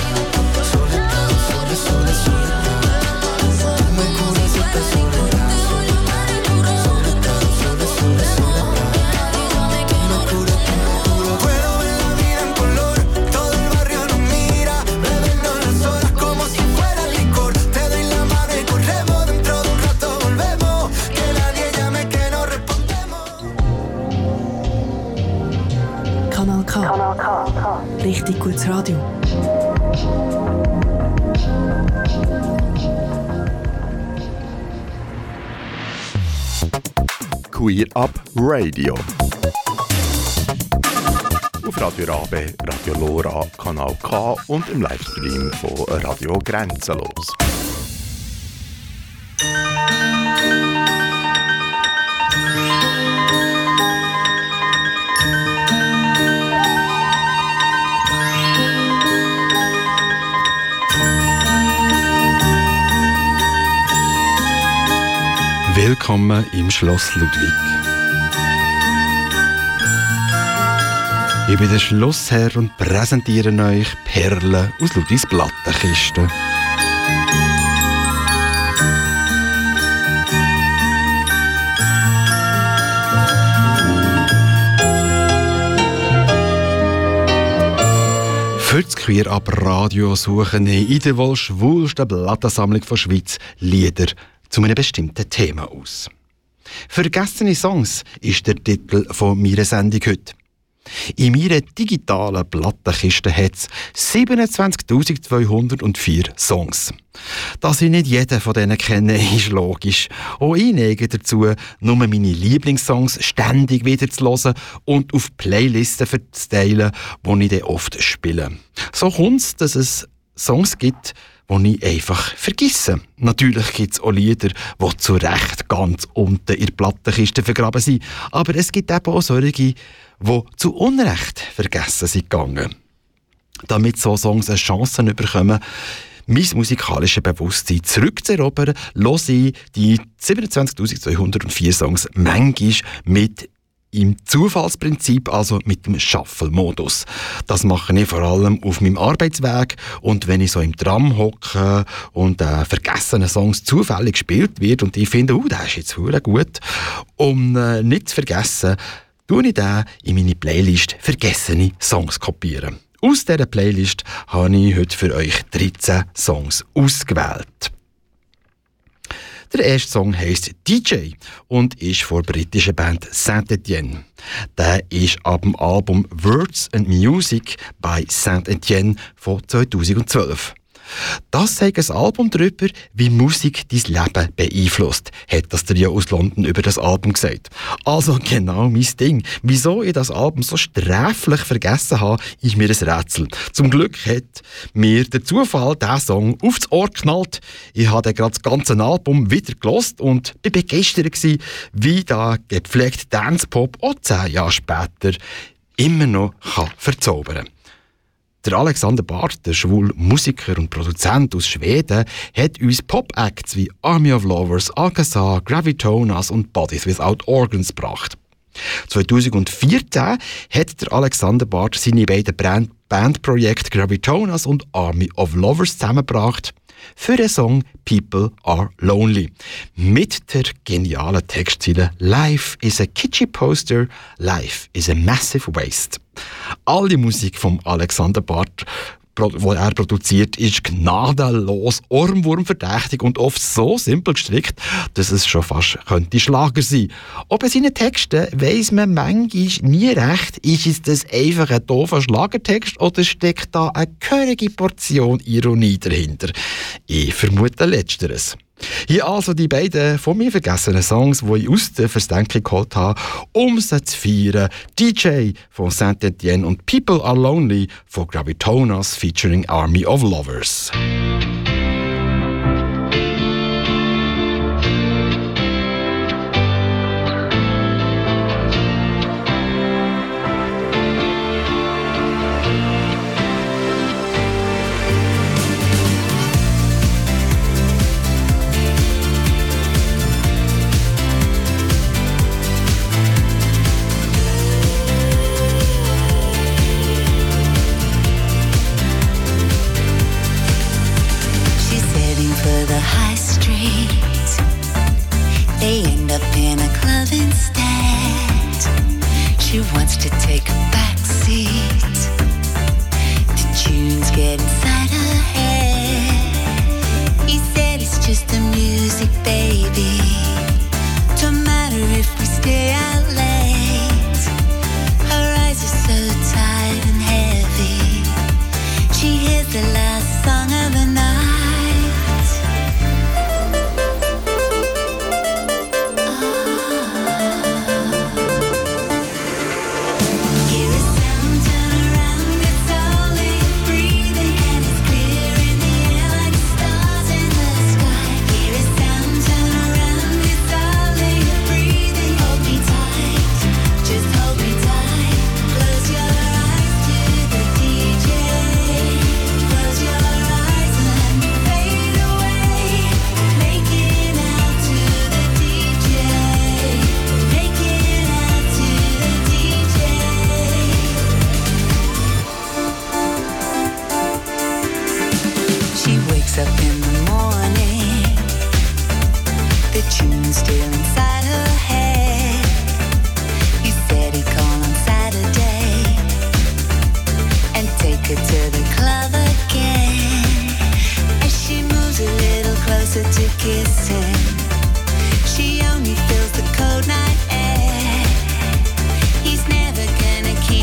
[SPEAKER 2] Queer Up Radio. Auf Radio Rabe, Radio Lora, Kanal K und im Livestream von Radio Grenzenlos.
[SPEAKER 3] Schloss Ludwig. Ich bin der Schlossherr und präsentiere euch Perlen aus Ludwigs Plattenkiste. Für das Queer Up Radio suchen in der wohl schwulsten Plattensammlung der Schweiz Lieder zu einem bestimmten Thema aus. Vergessene Songs ist der Titel von meiner Sendung heute. In meiner digitalen Plattenkiste hat es 27.204 Songs. Dass ich nicht jeden von denen kenne, ist logisch. Auch ich neige dazu, nur meine Lieblingssongs ständig wieder zu hören und auf Playlisten zu teilen, die ich oft spiele. So kommt es, dass es Songs gibt, die ich einfach vergesse. Natürlich gibt es auch Lieder, die zu Recht ganz unten in der Plattenkiste vergraben sind. Aber es gibt eben auch solche, die zu Unrecht vergessen sind gegangen. Damit so Songs eine Chance bekommen, mein musikalisches Bewusstsein zurückzuerobern, höre ich die 27.204 Songs manchmal mit im Zufallsprinzip, also mit dem Shuffle-Modus. Das mache ich vor allem auf meinem Arbeitsweg und wenn ich so im Tram hocke und äh, vergessene Songs zufällig gespielt wird und ich finde, oh, der ist jetzt hure gut, um äh, nicht zu vergessen, tue ich den in meine Playlist «Vergessene Songs» kopieren. Aus dieser Playlist habe ich heute für euch 13 Songs ausgewählt. Der erste Song heißt DJ und ist von der britischen Band Saint-Etienne. Der ist ab dem Album Words and Music bei Saint-Etienne von 2012. Das zeigt ein Album darüber, wie Musik dein Leben beeinflusst, hat das Trio aus London über das Album gesagt. Also genau mein Ding. Wieso ich das Album so sträflich vergessen habe, ist mir ein Rätsel. Zum Glück hat mir der Zufall diesen Song aufs Ohr geknallt. Ich habe gerade das ganze Album wieder gelost und bin begeistert gewesen, wie der gepflegte Dance-Pop auch zehn Jahre später immer noch verzaubern kann. Der Alexander Barth, der schwul Musiker und Produzent aus Schweden, hat uns Pop-Acts wie Army of Lovers, Alcazar, Gravitonas und Bodies Without Organs gebracht. 2014 hat der Alexander Barth seine beiden Bandprojekte Gravitonas und Army of Lovers zusammengebracht für den Song People Are Lonely. Mit der genialen Textziele Life is a kitschy poster, life is a massive waste. Alle Musik von Alexander Barth wo er produziert, ist gnadenlos, ohrwurmverdächtig und oft so simpel gestrickt, dass es schon fast könnte Schlager sein. Ob in seinen Texten weiss man manchmal nie recht, ist es das einfach ein doofer Schlagertext oder steckt da eine gehörige Portion Ironie dahinter? Ich vermute Letzteres. Hier also die beiden von mir vergessenen Songs, die ich aus der Versenkung geholt habe, um sie zu feiern. DJ von Saint-Etienne und People Are Lonely von Gravitonas featuring Army of Lovers.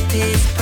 [SPEAKER 4] this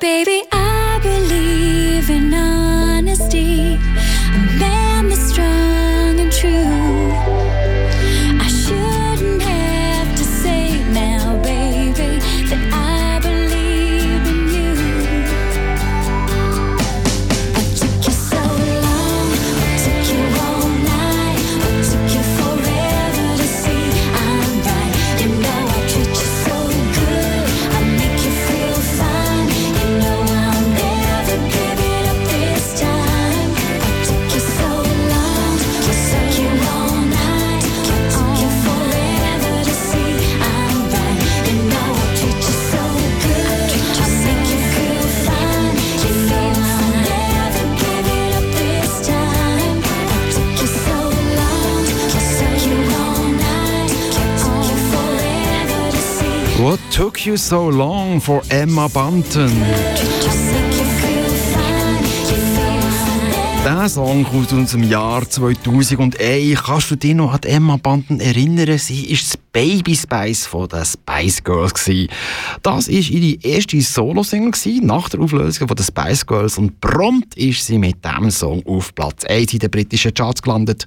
[SPEAKER 4] Baby, I
[SPEAKER 3] took you so long for Emma Bunton? Der Song kommt aus dem Jahr 2001. Kannst du dich noch an Emma Bunton erinnern? Sie war das Baby Spice von den Spice Girls. gewesen. Das war ihre erste Solo-Single nach der Auflösung von den Spice Girls und prompt ist sie mit diesem Song auf Platz 1 in den britischen Charts gelandet.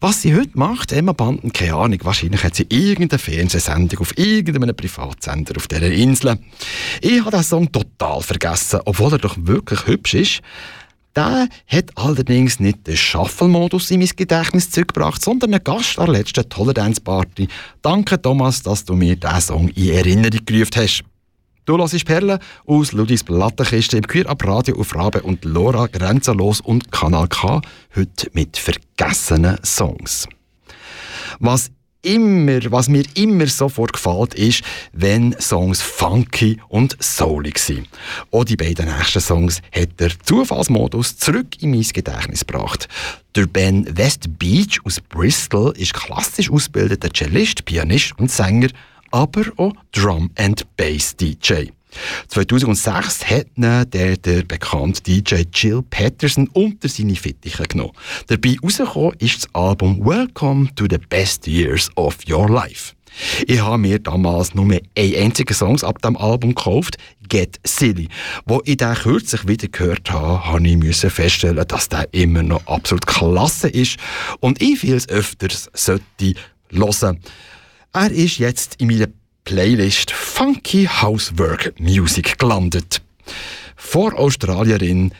[SPEAKER 3] Was sie heute macht, Emma Bunton, keine Ahnung. Wahrscheinlich hat sie irgendeine Fernsehsendung auf irgendeinem Privatsender auf dieser Insel. Ich habe den Song total vergessen, obwohl er doch wirklich hübsch ist. Der hat allerdings nicht den Shuffle-Modus in mein Gedächtnis zurückgebracht, sondern einen Gast an der letzten Tolle Dance Party. Danke, Thomas, dass du mir diesen Song in Erinnerung gerufen hast. Du hörst Perlen aus Ludis Plattenkiste im Queer ab Radio auf Rabe und Lora Grenzenlos und Kanal K. Heute mit vergessenen Songs. Was immer, was mir immer sofort gefällt, ist, wenn Songs funky und soulig sind. Auch die beiden nächsten Songs hat der Zufallsmodus zurück in mein Gedächtnis gebracht. Der Ben West Beach aus Bristol ist klassisch ausgebildeter Cellist, Pianist und Sänger, aber auch Drum and Bass DJ. 2006 hat der, der bekannte DJ Jill Patterson unter seine Fittiche genommen. Dabei rausgekommen ist das Album Welcome to the Best Years of Your Life. Ich habe mir damals nur einen einzigen Song ab dem Album gekauft, Get Silly. Wo ich den kürzlich wieder gehört habe, habe ich müssen feststellen, dass der immer noch absolut klasse ist und ich viel öfters sollte hören. Er ist jetzt in meiner Playlist Funky Housework Music gelandet. Vor Australierin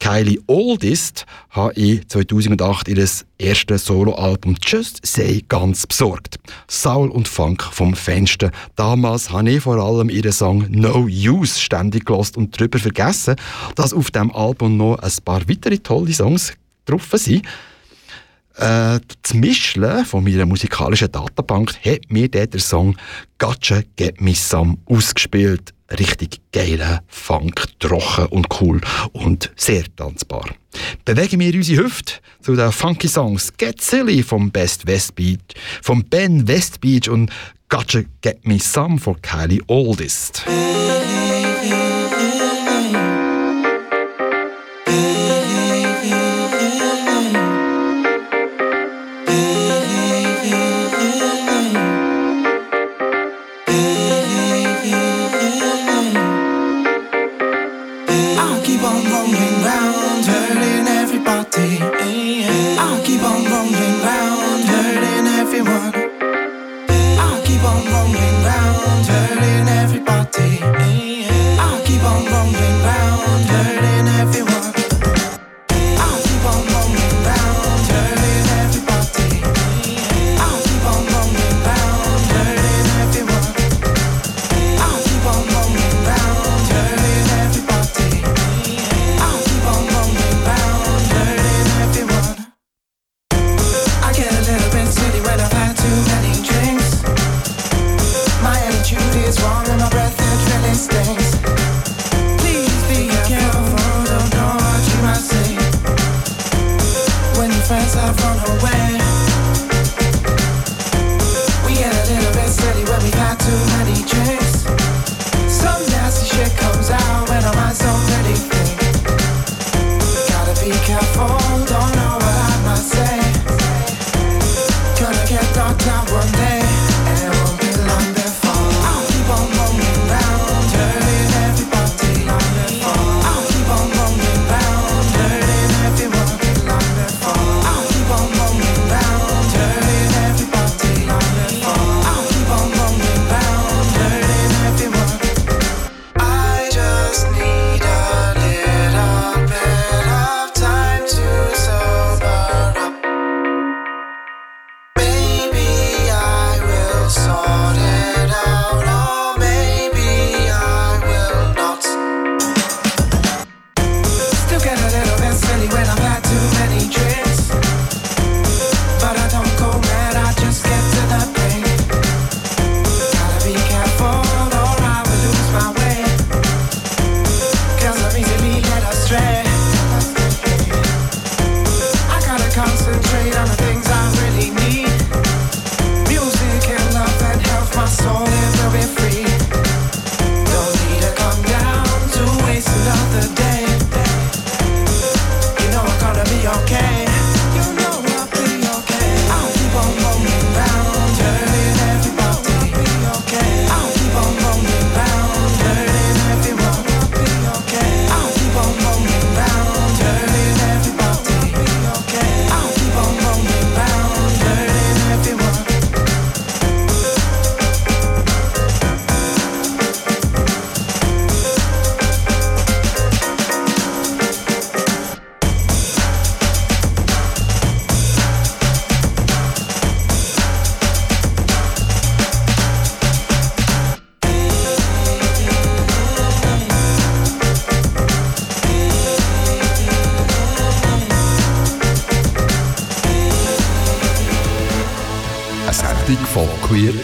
[SPEAKER 3] Kylie Oldest habe ich 2008 ihr erstes Soloalbum Just Say ganz besorgt. Soul und Funk vom Fenster. Damals habe ich vor allem ihren Song No Use ständig gelost und darüber vergessen, dass auf dem Album noch ein paar weitere tolle Songs drauf sind. Äh, das Mischeln von meiner musikalischen Datenbank hat mir der, Song Gotcha Get Me Some ausgespielt. Richtig geiler Funk, trocken und cool und sehr tanzbar. Bewegen wir unsere Hüfte zu den funky Songs Get Silly vom Best West Beach, vom Ben West Beach und Gotcha Get Me Some von Kylie Oldest.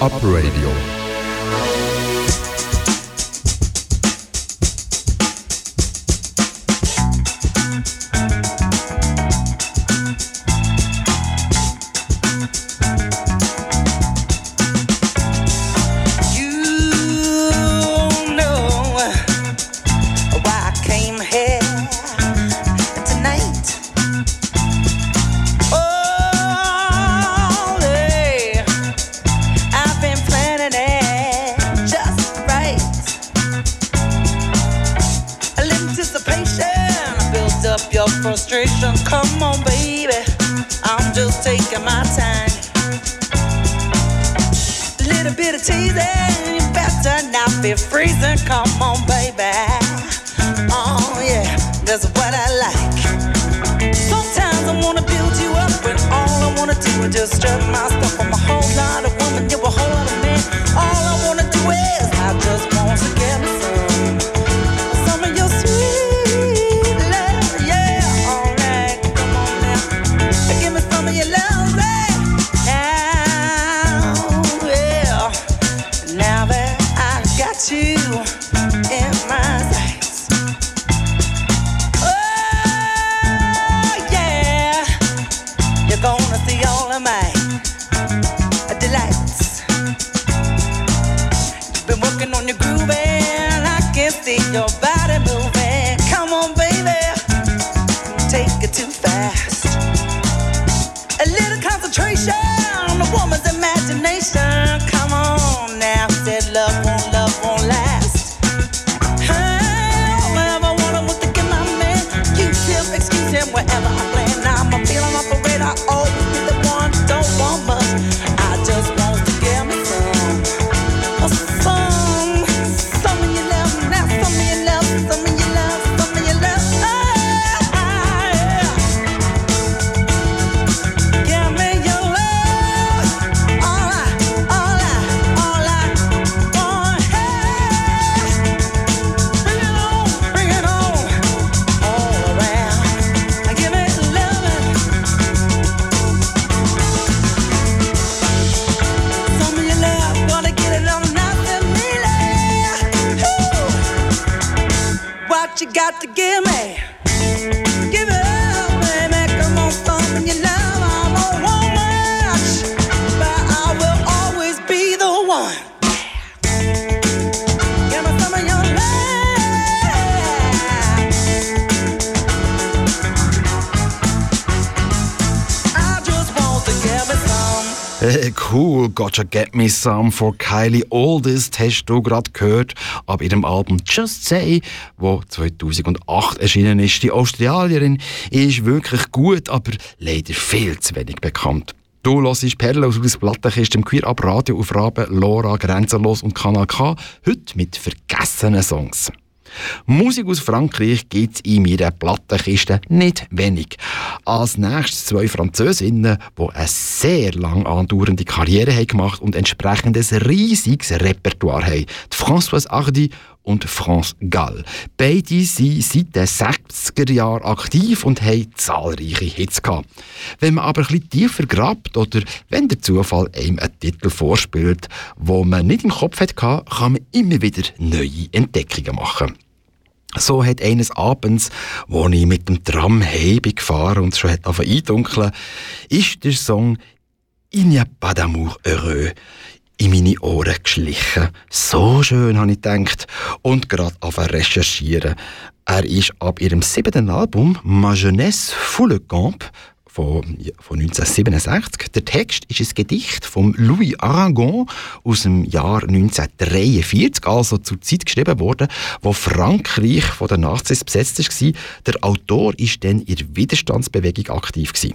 [SPEAKER 2] Up Radio.
[SPEAKER 11] Little bit of teasing, you better not be freezing. Come on, baby. Oh, yeah, that's what I like. Sometimes I wanna build you up, but all I wanna do is just strip my stuff. I'm a whole lot of woman, you're a whole lot of man. All I wanna do is, I just want to get me some. Some
[SPEAKER 3] Gotcha Get Me Some von Kylie Oldest hast du gerade gehört ab ihrem Album Just Say, wo 2008 erschienen ist. Die Australierin ist wirklich gut, aber leider viel zu wenig bekannt. Du hörst Perle aus der Plattenkiste im Queer Up Radio auf Rabe, Lora, Grenzenlos und Kanal K, heute mit vergessenen Songs. Musik aus Frankreich gibt es in meiner Plattenkiste nicht wenig. Als nächstes zwei Französinnen, die eine sehr lang andauernde Karriere haben gemacht und entsprechendes riesiges Repertoire haben. Die Françoise Hardy und France Gall. Beide sind seit den 60er Jahren aktiv und haben zahlreiche Hits gehabt. Wenn man aber bisschen tiefer grabt oder wenn der Zufall einem einen Titel vorspielt, wo man nicht im Kopf hatte, kann man immer wieder neue Entdeckungen machen. So hat eines Abends, wo ich mit dem Tram heim gefahren und es schon hat eindunkeln, ist der Song «Il n'y a pas d'amour heureux» in meine Ohren geschlichen. So schön, habe ich gedacht. Und gerade anfangen recherchieren. Er ist ab ihrem siebten Album «Ma Jeunesse Full Camp» von, von 1967. Der Text ist ein Gedicht von Louis Aragon aus dem Jahr 1943, also zur Zeit geschrieben worden, wo Frankreich von den Nazis besetzt war. Der Autor war dann in der Widerstandsbewegung aktiv. Gewesen.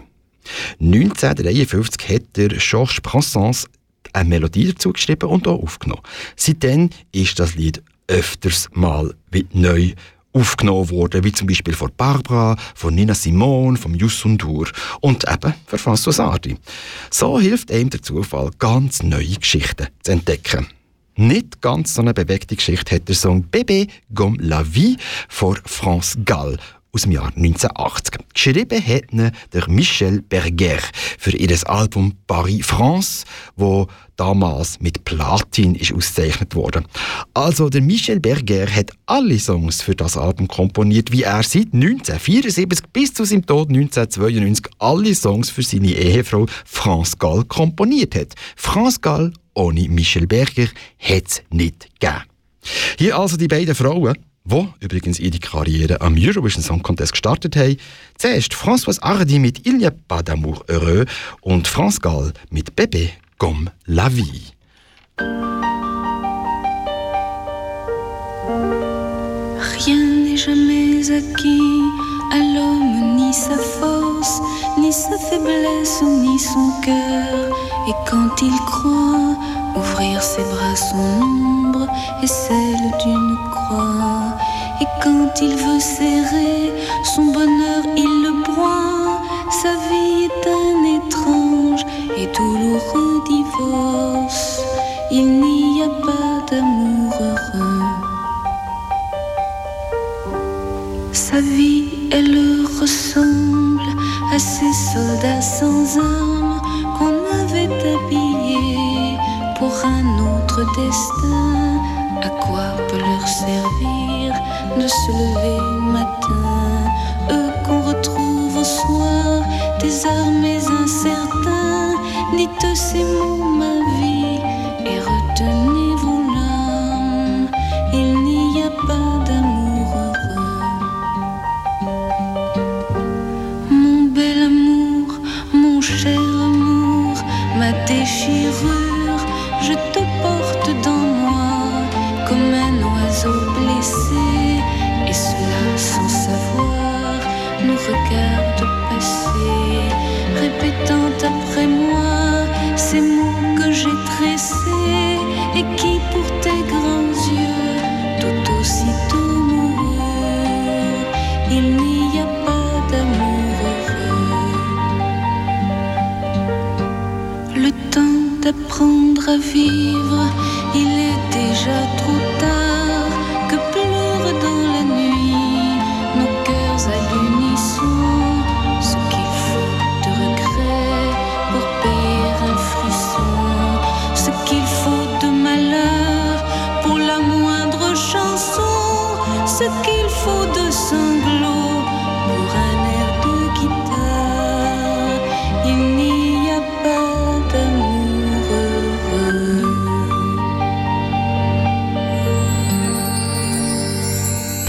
[SPEAKER 3] 1953 hat der Georges Brassens eine Melodie dazu geschrieben und auch aufgenommen. Seitdem ist das Lied öfters mal neu aufgenommen worden, wie zum Beispiel von Barbara, von Nina Simone, von Youssou N'Dour und eben von François Sardi. So hilft einem der Zufall, ganz neue Geschichten zu entdecken. Nicht ganz so eine bewegte Geschichte hat der Song Bébé comme la vie von France Gall aus dem Jahr 1980. Geschrieben hat ihn der Michel Berger für ihr Album Paris France, wo damals mit Platin ist ausgezeichnet worden. Also der Michel Berger hat alle Songs für das Album komponiert, wie er seit 1974 bis zu seinem Tod 1992 alle Songs für seine Ehefrau France Gall komponiert hat. France Gall ohne Michel Berger hätte es nicht gegeben. Hier also die beiden Frauen, die übrigens ihre Karriere am Eurovision Song Contest gestartet haben. Zuerst Françoise Hardy mit Il n'y a pas d'amour heureux und France Gall mit Bébé comme la vie.
[SPEAKER 12] Rien n'est jamais acquis à l'homme, ni sa force, ni sa faiblesse, ni son cœur. Et quand il croit ouvrir ses bras, son ombre est celle d'une croix. Et quand il veut serrer son bonheur, il le broie. Sa vie est un étrange et douloureux divorce. Il n'y a pas d'amour heureux. Sa vie, elle ressemble à ces soldats sans armes qu'on avait habillés un autre destin. À quoi peut leur servir de se lever matin? Eux qu'on retrouve au soir, désarmés, incertains. Dites ces mots, après moi ces mots que j'ai tressés et qui pour tes grands yeux tout aussitôt moururent. Il n'y a pas d'amour heureux. Le temps d'apprendre à vivre, il est déjà trop tard.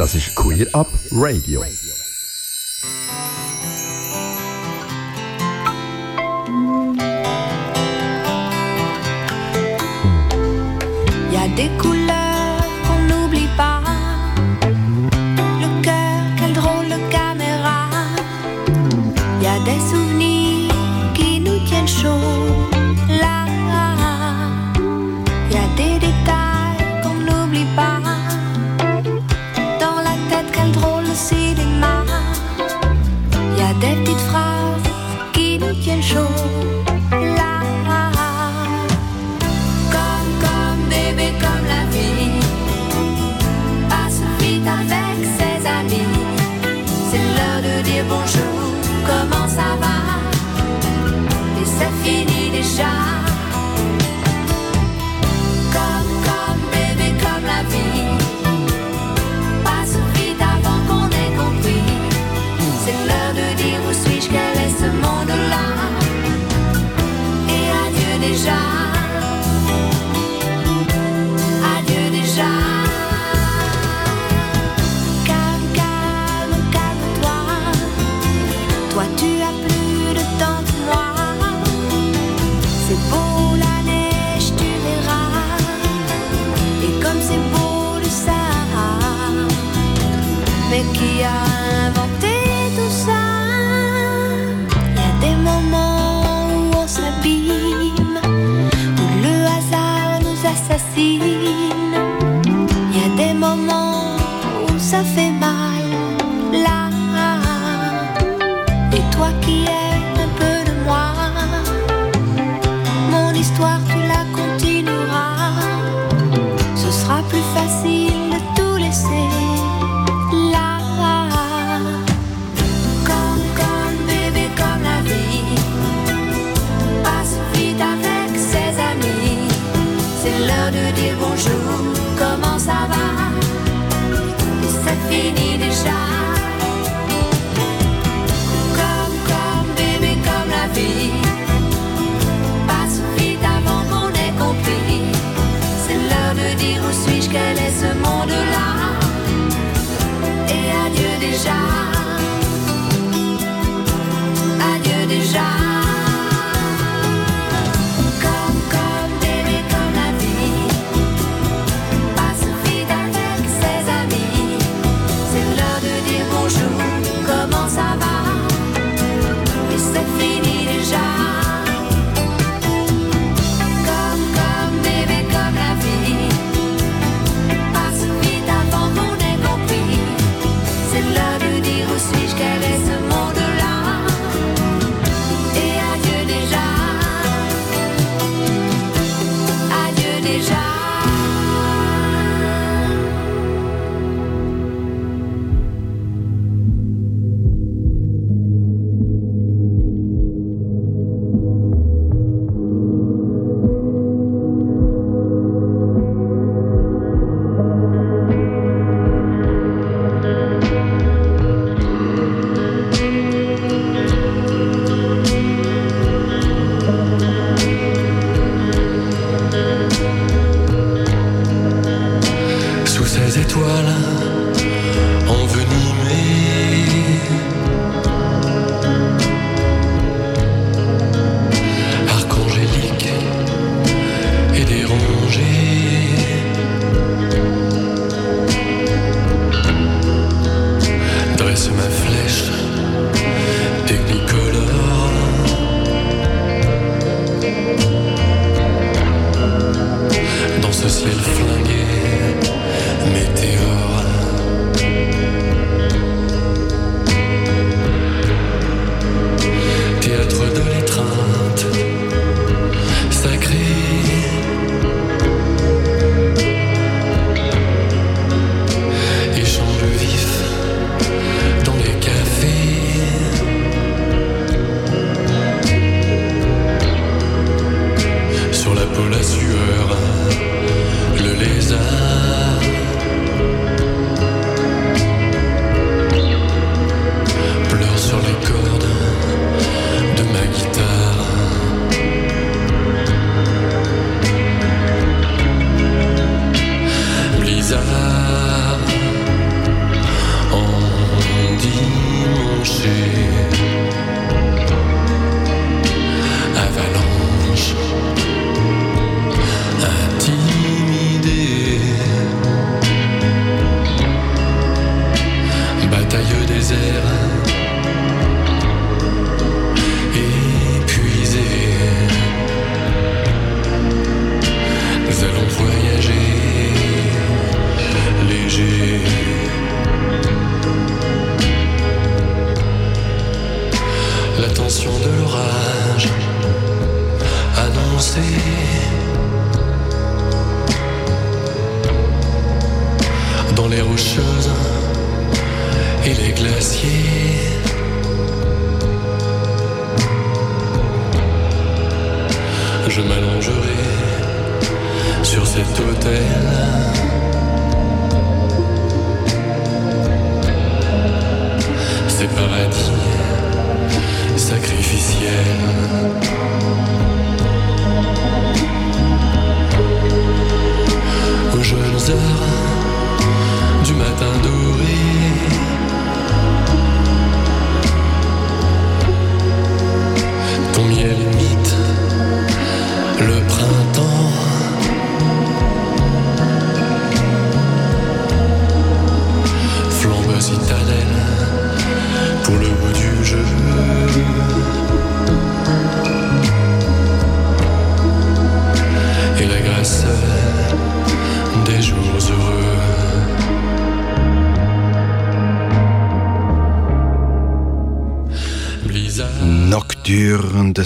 [SPEAKER 2] Das ist Queer Up Radio.
[SPEAKER 13] Y a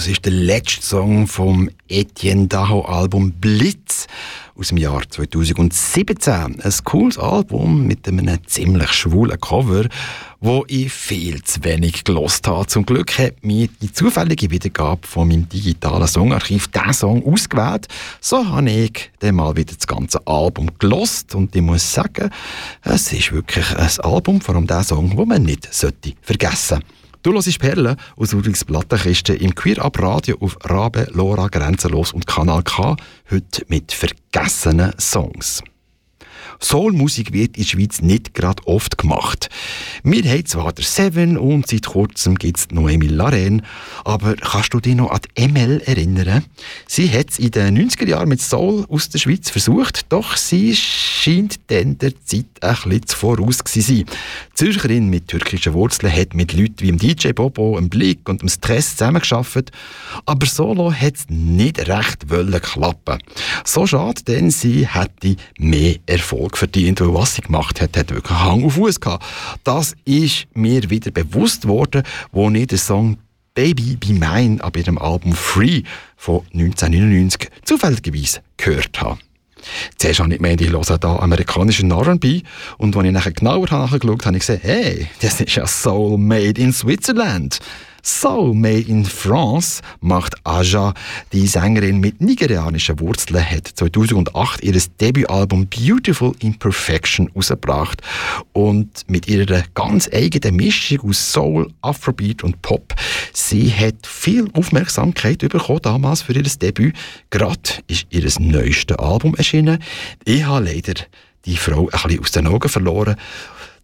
[SPEAKER 3] das ist der letzte Song vom Etienne Daho Album Blitz aus dem Jahr 2017. Ein cooles Album mit einem ziemlich schwulen Cover, wo ich viel zu wenig gelost habe. Zum Glück hat mir die zufällige Wiedergabe von meinem digitalen Songarchiv diesen Song ausgewählt. So habe ich dann mal wieder das ganze Album gelost und ich muss sagen, es ist wirklich ein Album, vor allem der Song, wo man nicht vergessen sollte. Du hörst Perlen aus Ulrichs Plattenkiste im Queer Up Radio auf Rabe, Lora, Grenzenlos und Kanal K. Heute mit vergessenen Songs. Soulmusik wird in der Schweiz nicht gerade oft gemacht. Wir haben zwar der Seven und seit kurzem gibt es Noemi Laren, aber kannst du dich noch an ML erinnern? Sie hat es in den 90er Jahren mit Soul aus der Schweiz versucht, doch sie scheint dann der Zeit ein bisschen zu voraus zu sein. Die Zürcherin mit türkischen Wurzeln hat mit Leuten wie dem DJ Bobo, dem Blick und dem Stress zusammengearbeitet, aber solo hat es nicht recht wollen klappen. So schade, denn sie hätte mehr Erfolg verdient, weil was sie gemacht hat, hat wirklich Hang auf Fuß gehabt. Das ist mir wieder bewusst worden, wo ich den Song Baby Be Mine ab ihrem Album Free von 1999 zufälligerweise gehört habe. Zuerst habe ich gemeint, ich höre da amerikanischen R&B und als ich nachher genauer nachgeschaut habe, habe ich gesehen, hey, das ist ja Soul Made in Switzerland. Soul Made in France macht Aja, die Sängerin mit nigerianischen Wurzeln, hat 2008 ihr Debütalbum Beautiful Imperfection herausgebracht und mit ihrer ganz eigenen Mischung aus Soul, Afrobeat und Pop. Sie hat viel Aufmerksamkeit bekommen damals für ihr Debüt. Gerade ist ihr neuestes Album erschienen. Ich habe leider die Frau ein bisschen aus den Augen verloren.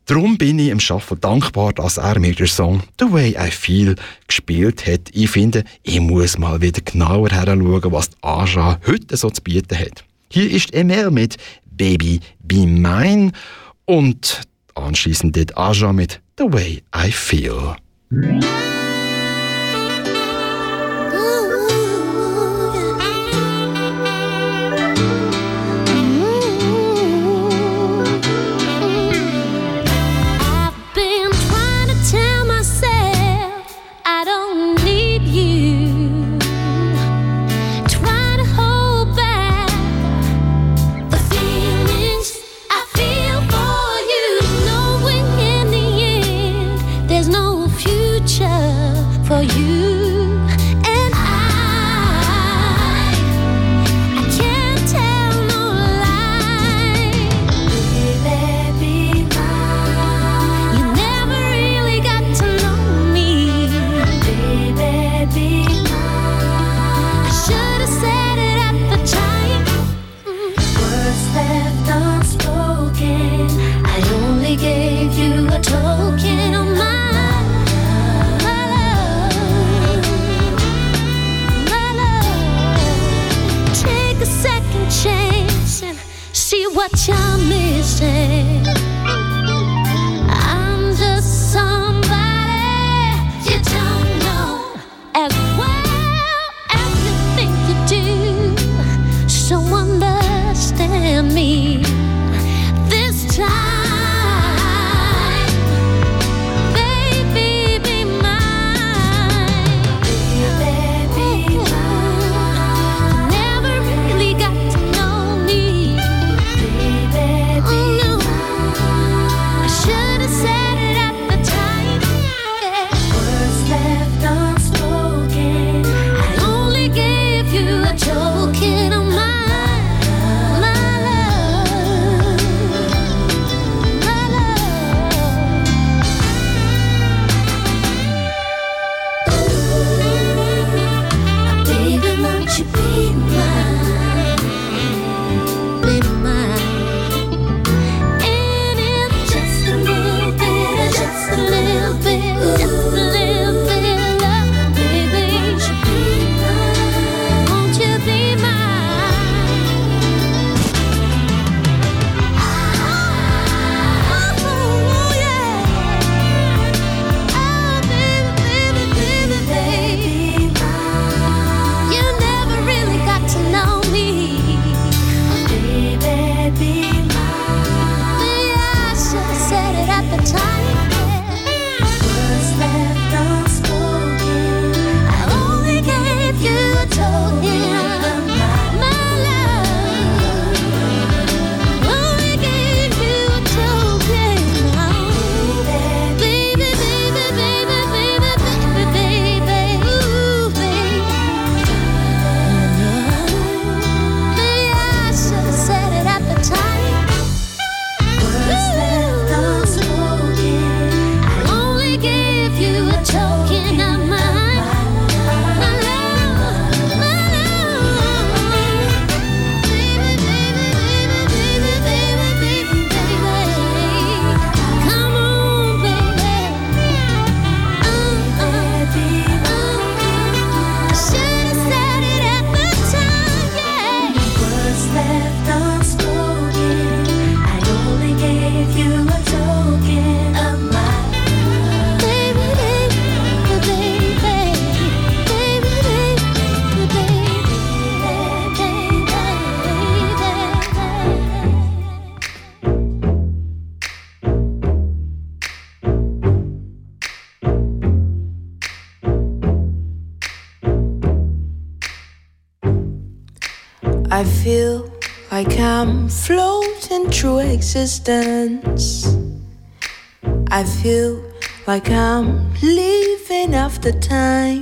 [SPEAKER 3] Darum bin ich im Schaffen dankbar, dass er mir den Song The Way I Feel gespielt hat. Ich finde, ich muss mal wieder genauer heranschauen, was die Aja heute so zu bieten hat. Hier ist ML mit Baby Be Mine und anschließend dort Aja mit The Way I Feel.
[SPEAKER 13] floating through existence. I feel like I'm leaving after time.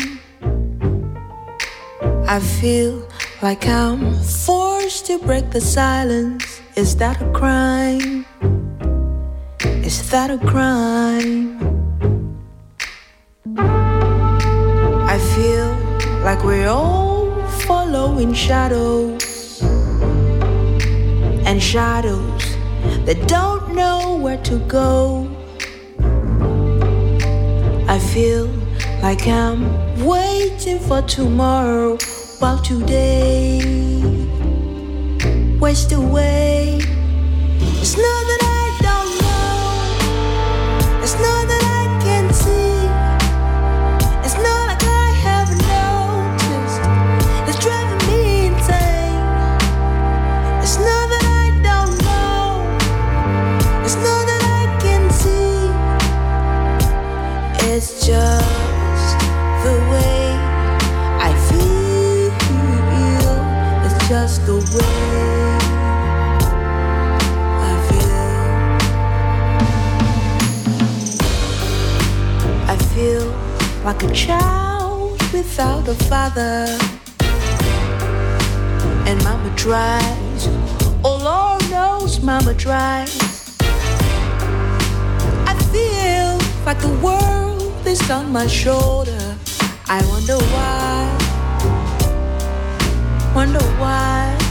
[SPEAKER 13] I feel like I'm forced to break the silence. Is that a crime? Is that a crime? I feel like we're all following shadows shadows that don't know where to go. I feel like I'm waiting for tomorrow while today wastes away. It's nothing. like a child without a father. And mama drives, oh Lord knows mama drives. I feel like the world is on my shoulder. I wonder why, wonder why.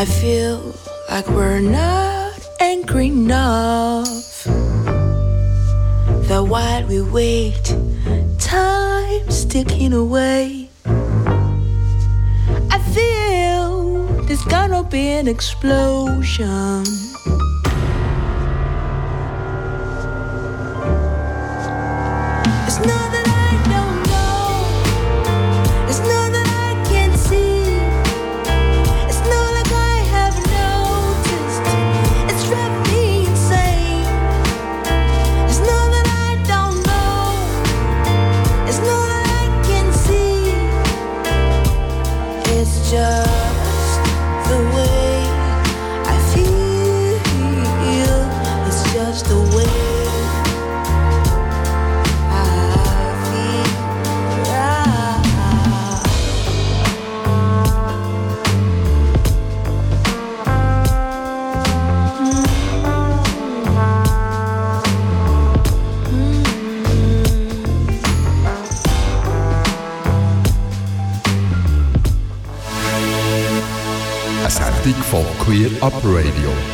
[SPEAKER 13] I feel like we're not angry enough. That while we wait, time's ticking away. I feel there's gonna be an explosion.
[SPEAKER 2] Up Radio.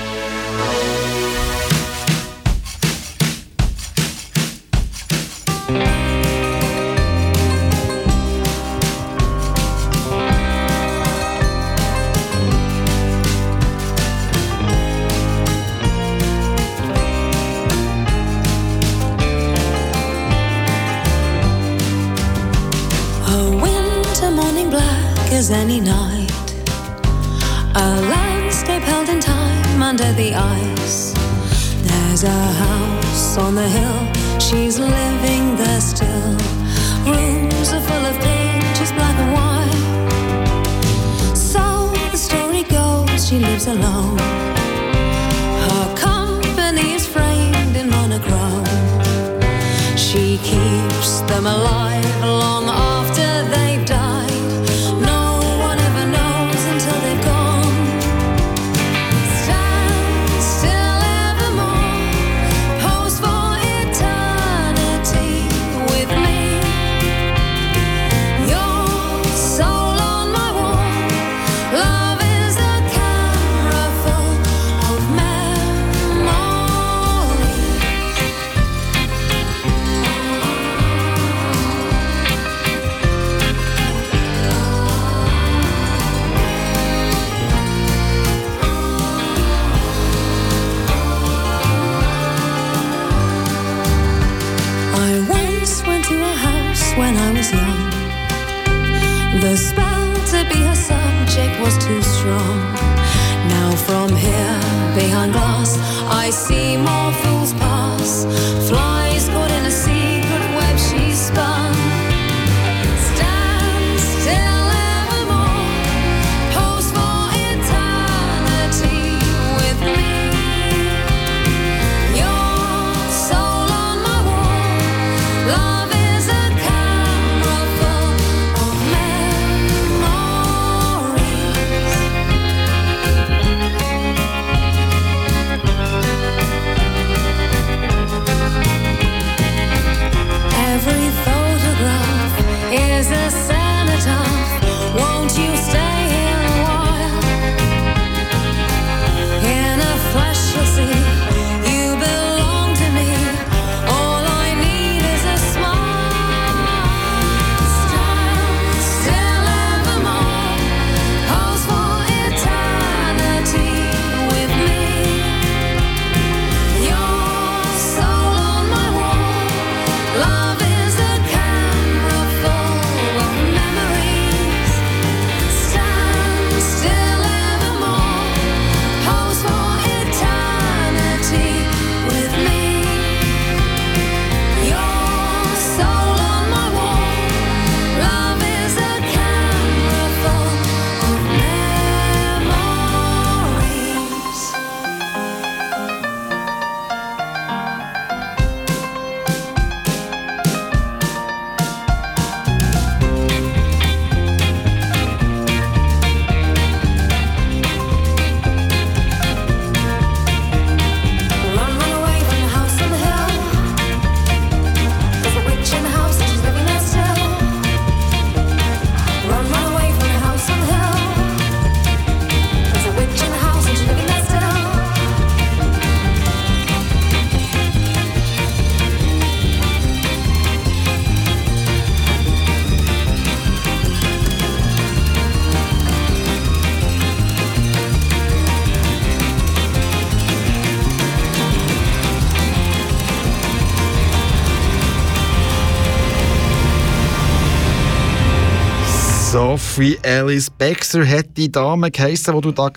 [SPEAKER 3] Sophie Alice Baxter hat die Dame geheissen, die du da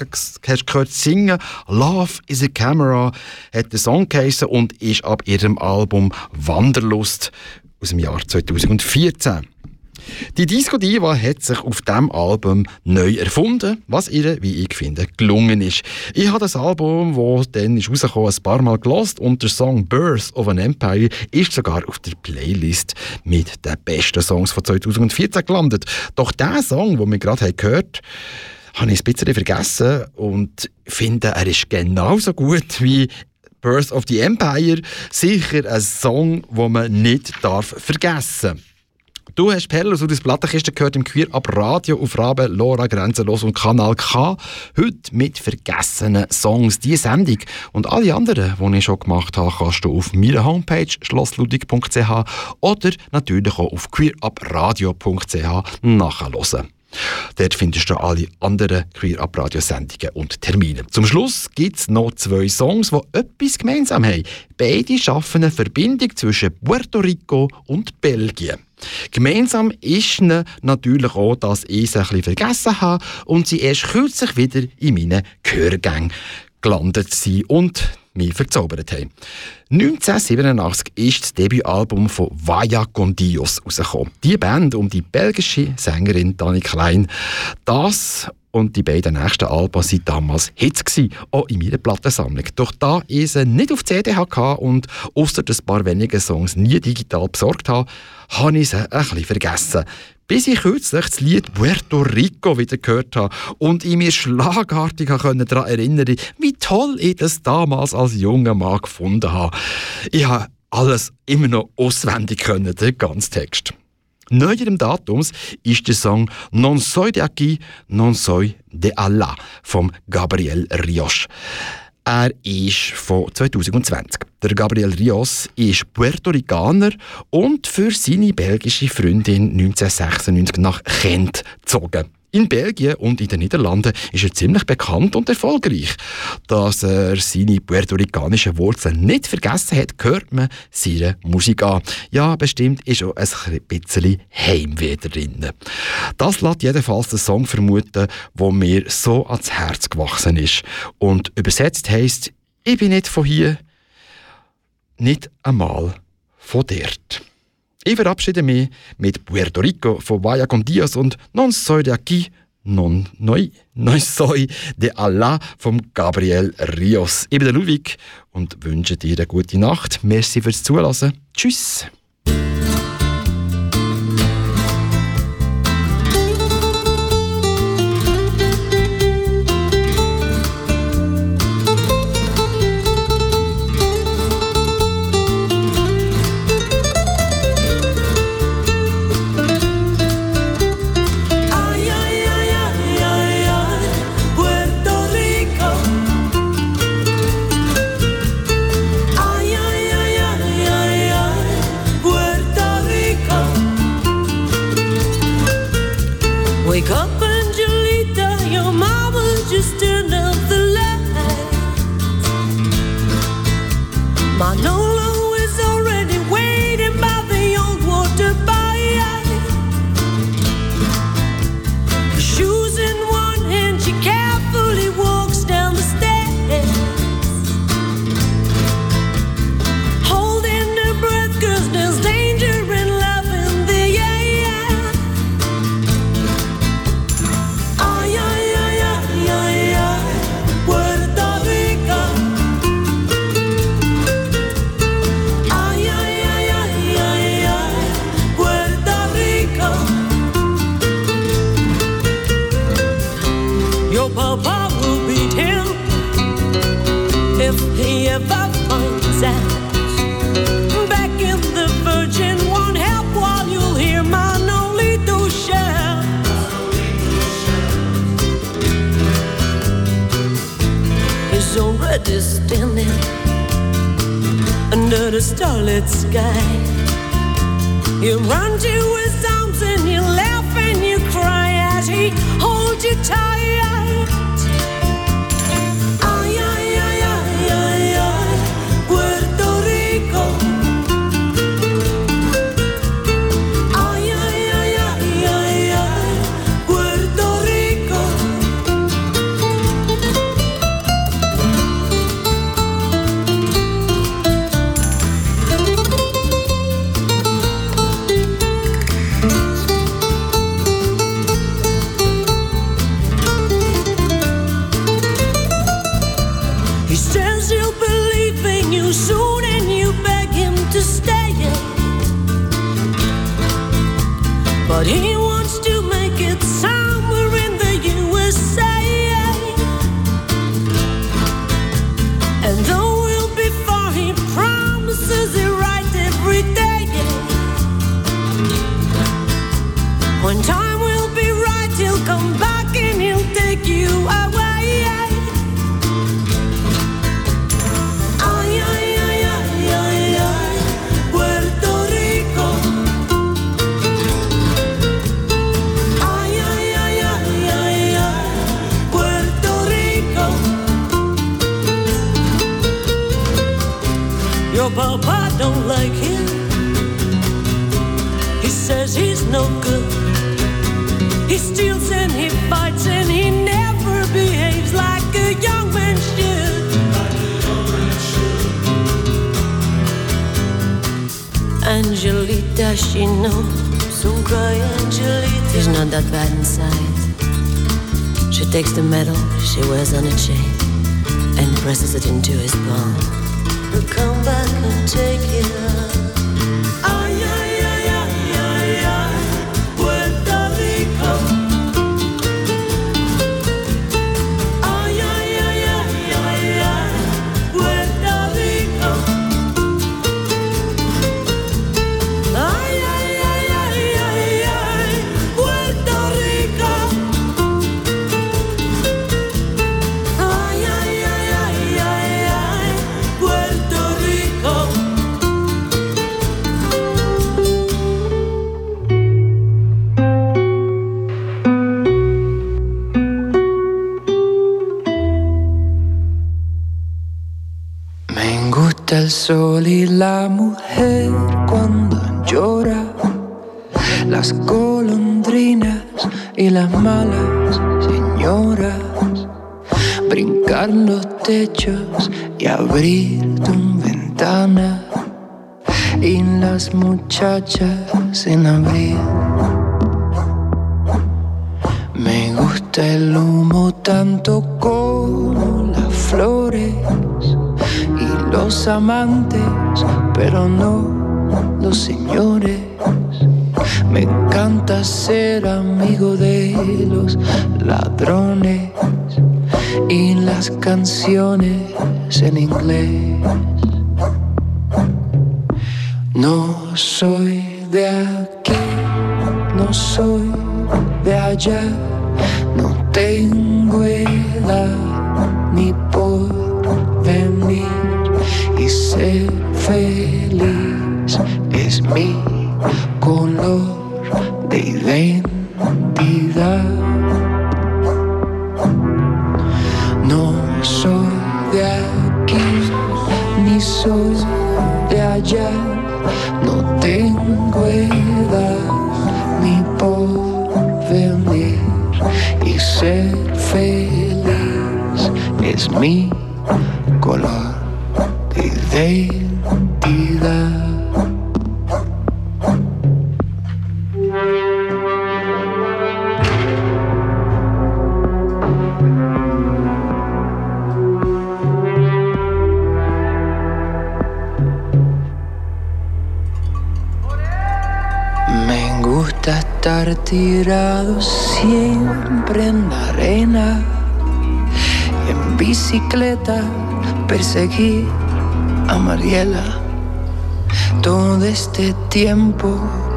[SPEAKER 3] hast gehört singen. Love is a Camera hat der Song geheissen und ist ab ihrem Album Wanderlust aus dem Jahr 2014. Die Disco Diva hat sich auf diesem Album neu erfunden, was ihr, wie ich finde, gelungen ist. Ich habe das Album, das dann ist rausgekommen, ein paar Mal gelost und der Song Birth of an Empire ist sogar auf der Playlist mit den besten Songs von 2014 gelandet. Doch der Song, den wir gerade gehört haben, habe ich ein bisschen vergessen und finde, er ist genauso gut wie Birth of the Empire. Sicher ein Song, den man nicht vergessen darf. Du hast Perlos und das Plattenkiste gehört im Queer ab Radio auf Rabe, Lora, Grenzenlos und Kanal K. Heute mit vergessenen Songs. Die Sendung und alle anderen, die ich schon gemacht habe, kannst du auf meiner Homepage schlossludwig.ch oder natürlich auch auf queerabradio.ch nachhören. Dort findest du alle anderen Queer Up Radio Sendungen und Termine. Zum Schluss gibt es noch zwei Songs, die etwas gemeinsam haben. Beide schaffen eine Verbindung zwischen Puerto Rico und Belgien. Gemeinsam ist ihnen natürlich auch, dass ich sie ein bisschen vergessen habe und sie erst kürzlich wieder in meinen Gehörgängen gelandet sind und mich verzaubert haben. 1987 ist das Debütalbum von Vaya con Dios rausgekommen. Die Band um die belgische Sängerin Dani Klein. Das und die beiden nächsten Alben waren damals Hits, gewesen, auch in meiner Plattensammlung. Doch da ich sie nicht auf CD hatte und ausser ein paar wenigen Songs nie digital besorgt habe, habe ich sie ein bisschen vergessen. Bis ich kürzlich das Lied Puerto Rico wieder gehört habe und ich mich schlagartig daran erinnern konnte, wie toll ich das damals als junger Mann gefunden habe. Ich habe alles immer noch auswendig können, den ganzen Text. Neuerem Datums ist der Song Non soy de aquí, non soy de Allah vom Gabriel Rios. Er ist von 2020. Der Gabriel Rios ist Puerto Ricaner und für seine belgische Freundin 1996 nach Kent gezogen. In Belgien und in den Niederlanden ist er ziemlich bekannt und erfolgreich. Dass er seine puerto-ricanischen Wurzeln nicht vergessen hat, hört man seine Musik an. Ja, bestimmt ist auch ein bisschen Heimweh drin. Das lässt jedenfalls den Song vermuten, wo mir so ans Herz gewachsen ist. Und übersetzt heißt: Ich bin nicht von hier, nicht einmal von dort. Ich verabschiede mich mit Puerto Rico von Vaya con Dios und Non soy de aquí, non, noi, noi soy de Allah von Gabriel Rios. Ich bin der Ludwig und wünsche dir eine gute Nacht. Merci fürs Zulassen. Tschüss.
[SPEAKER 14] got right inside. She takes the medal she wears on a chain and presses it into his palm. He'll come back and take it.
[SPEAKER 13] abrir tu ventana y las muchachas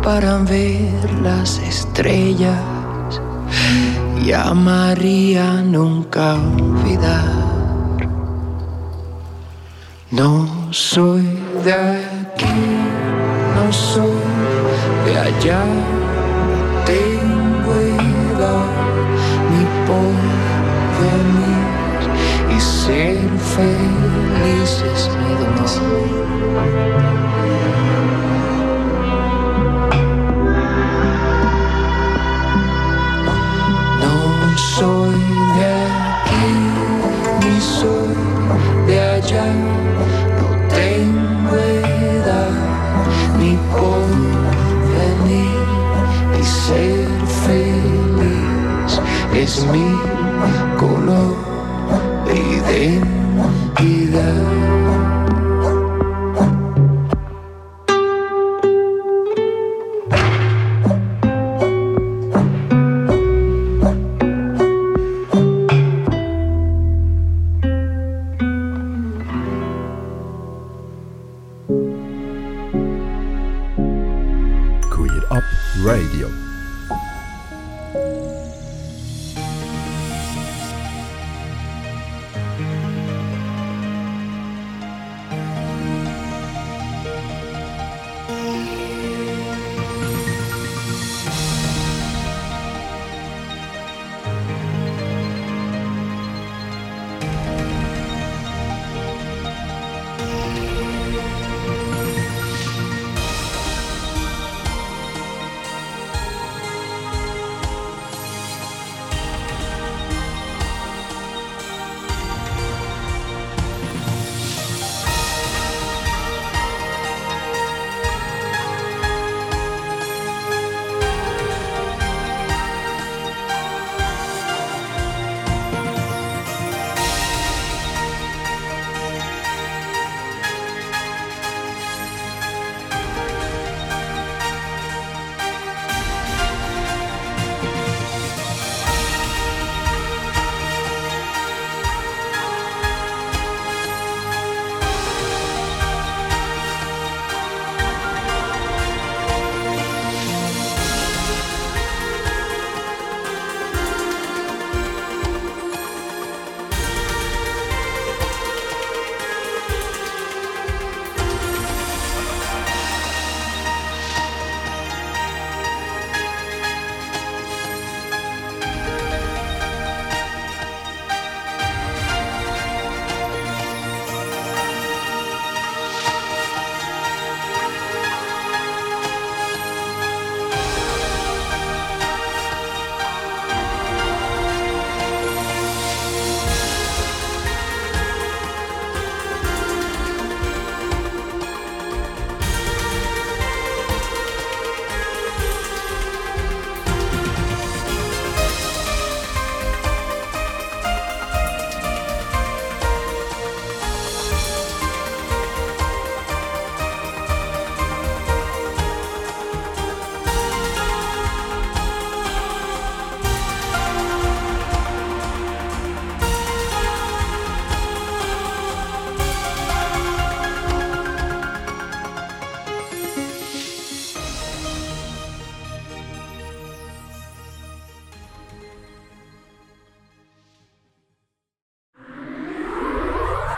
[SPEAKER 13] para ver las estrellas y a María nunca olvidar.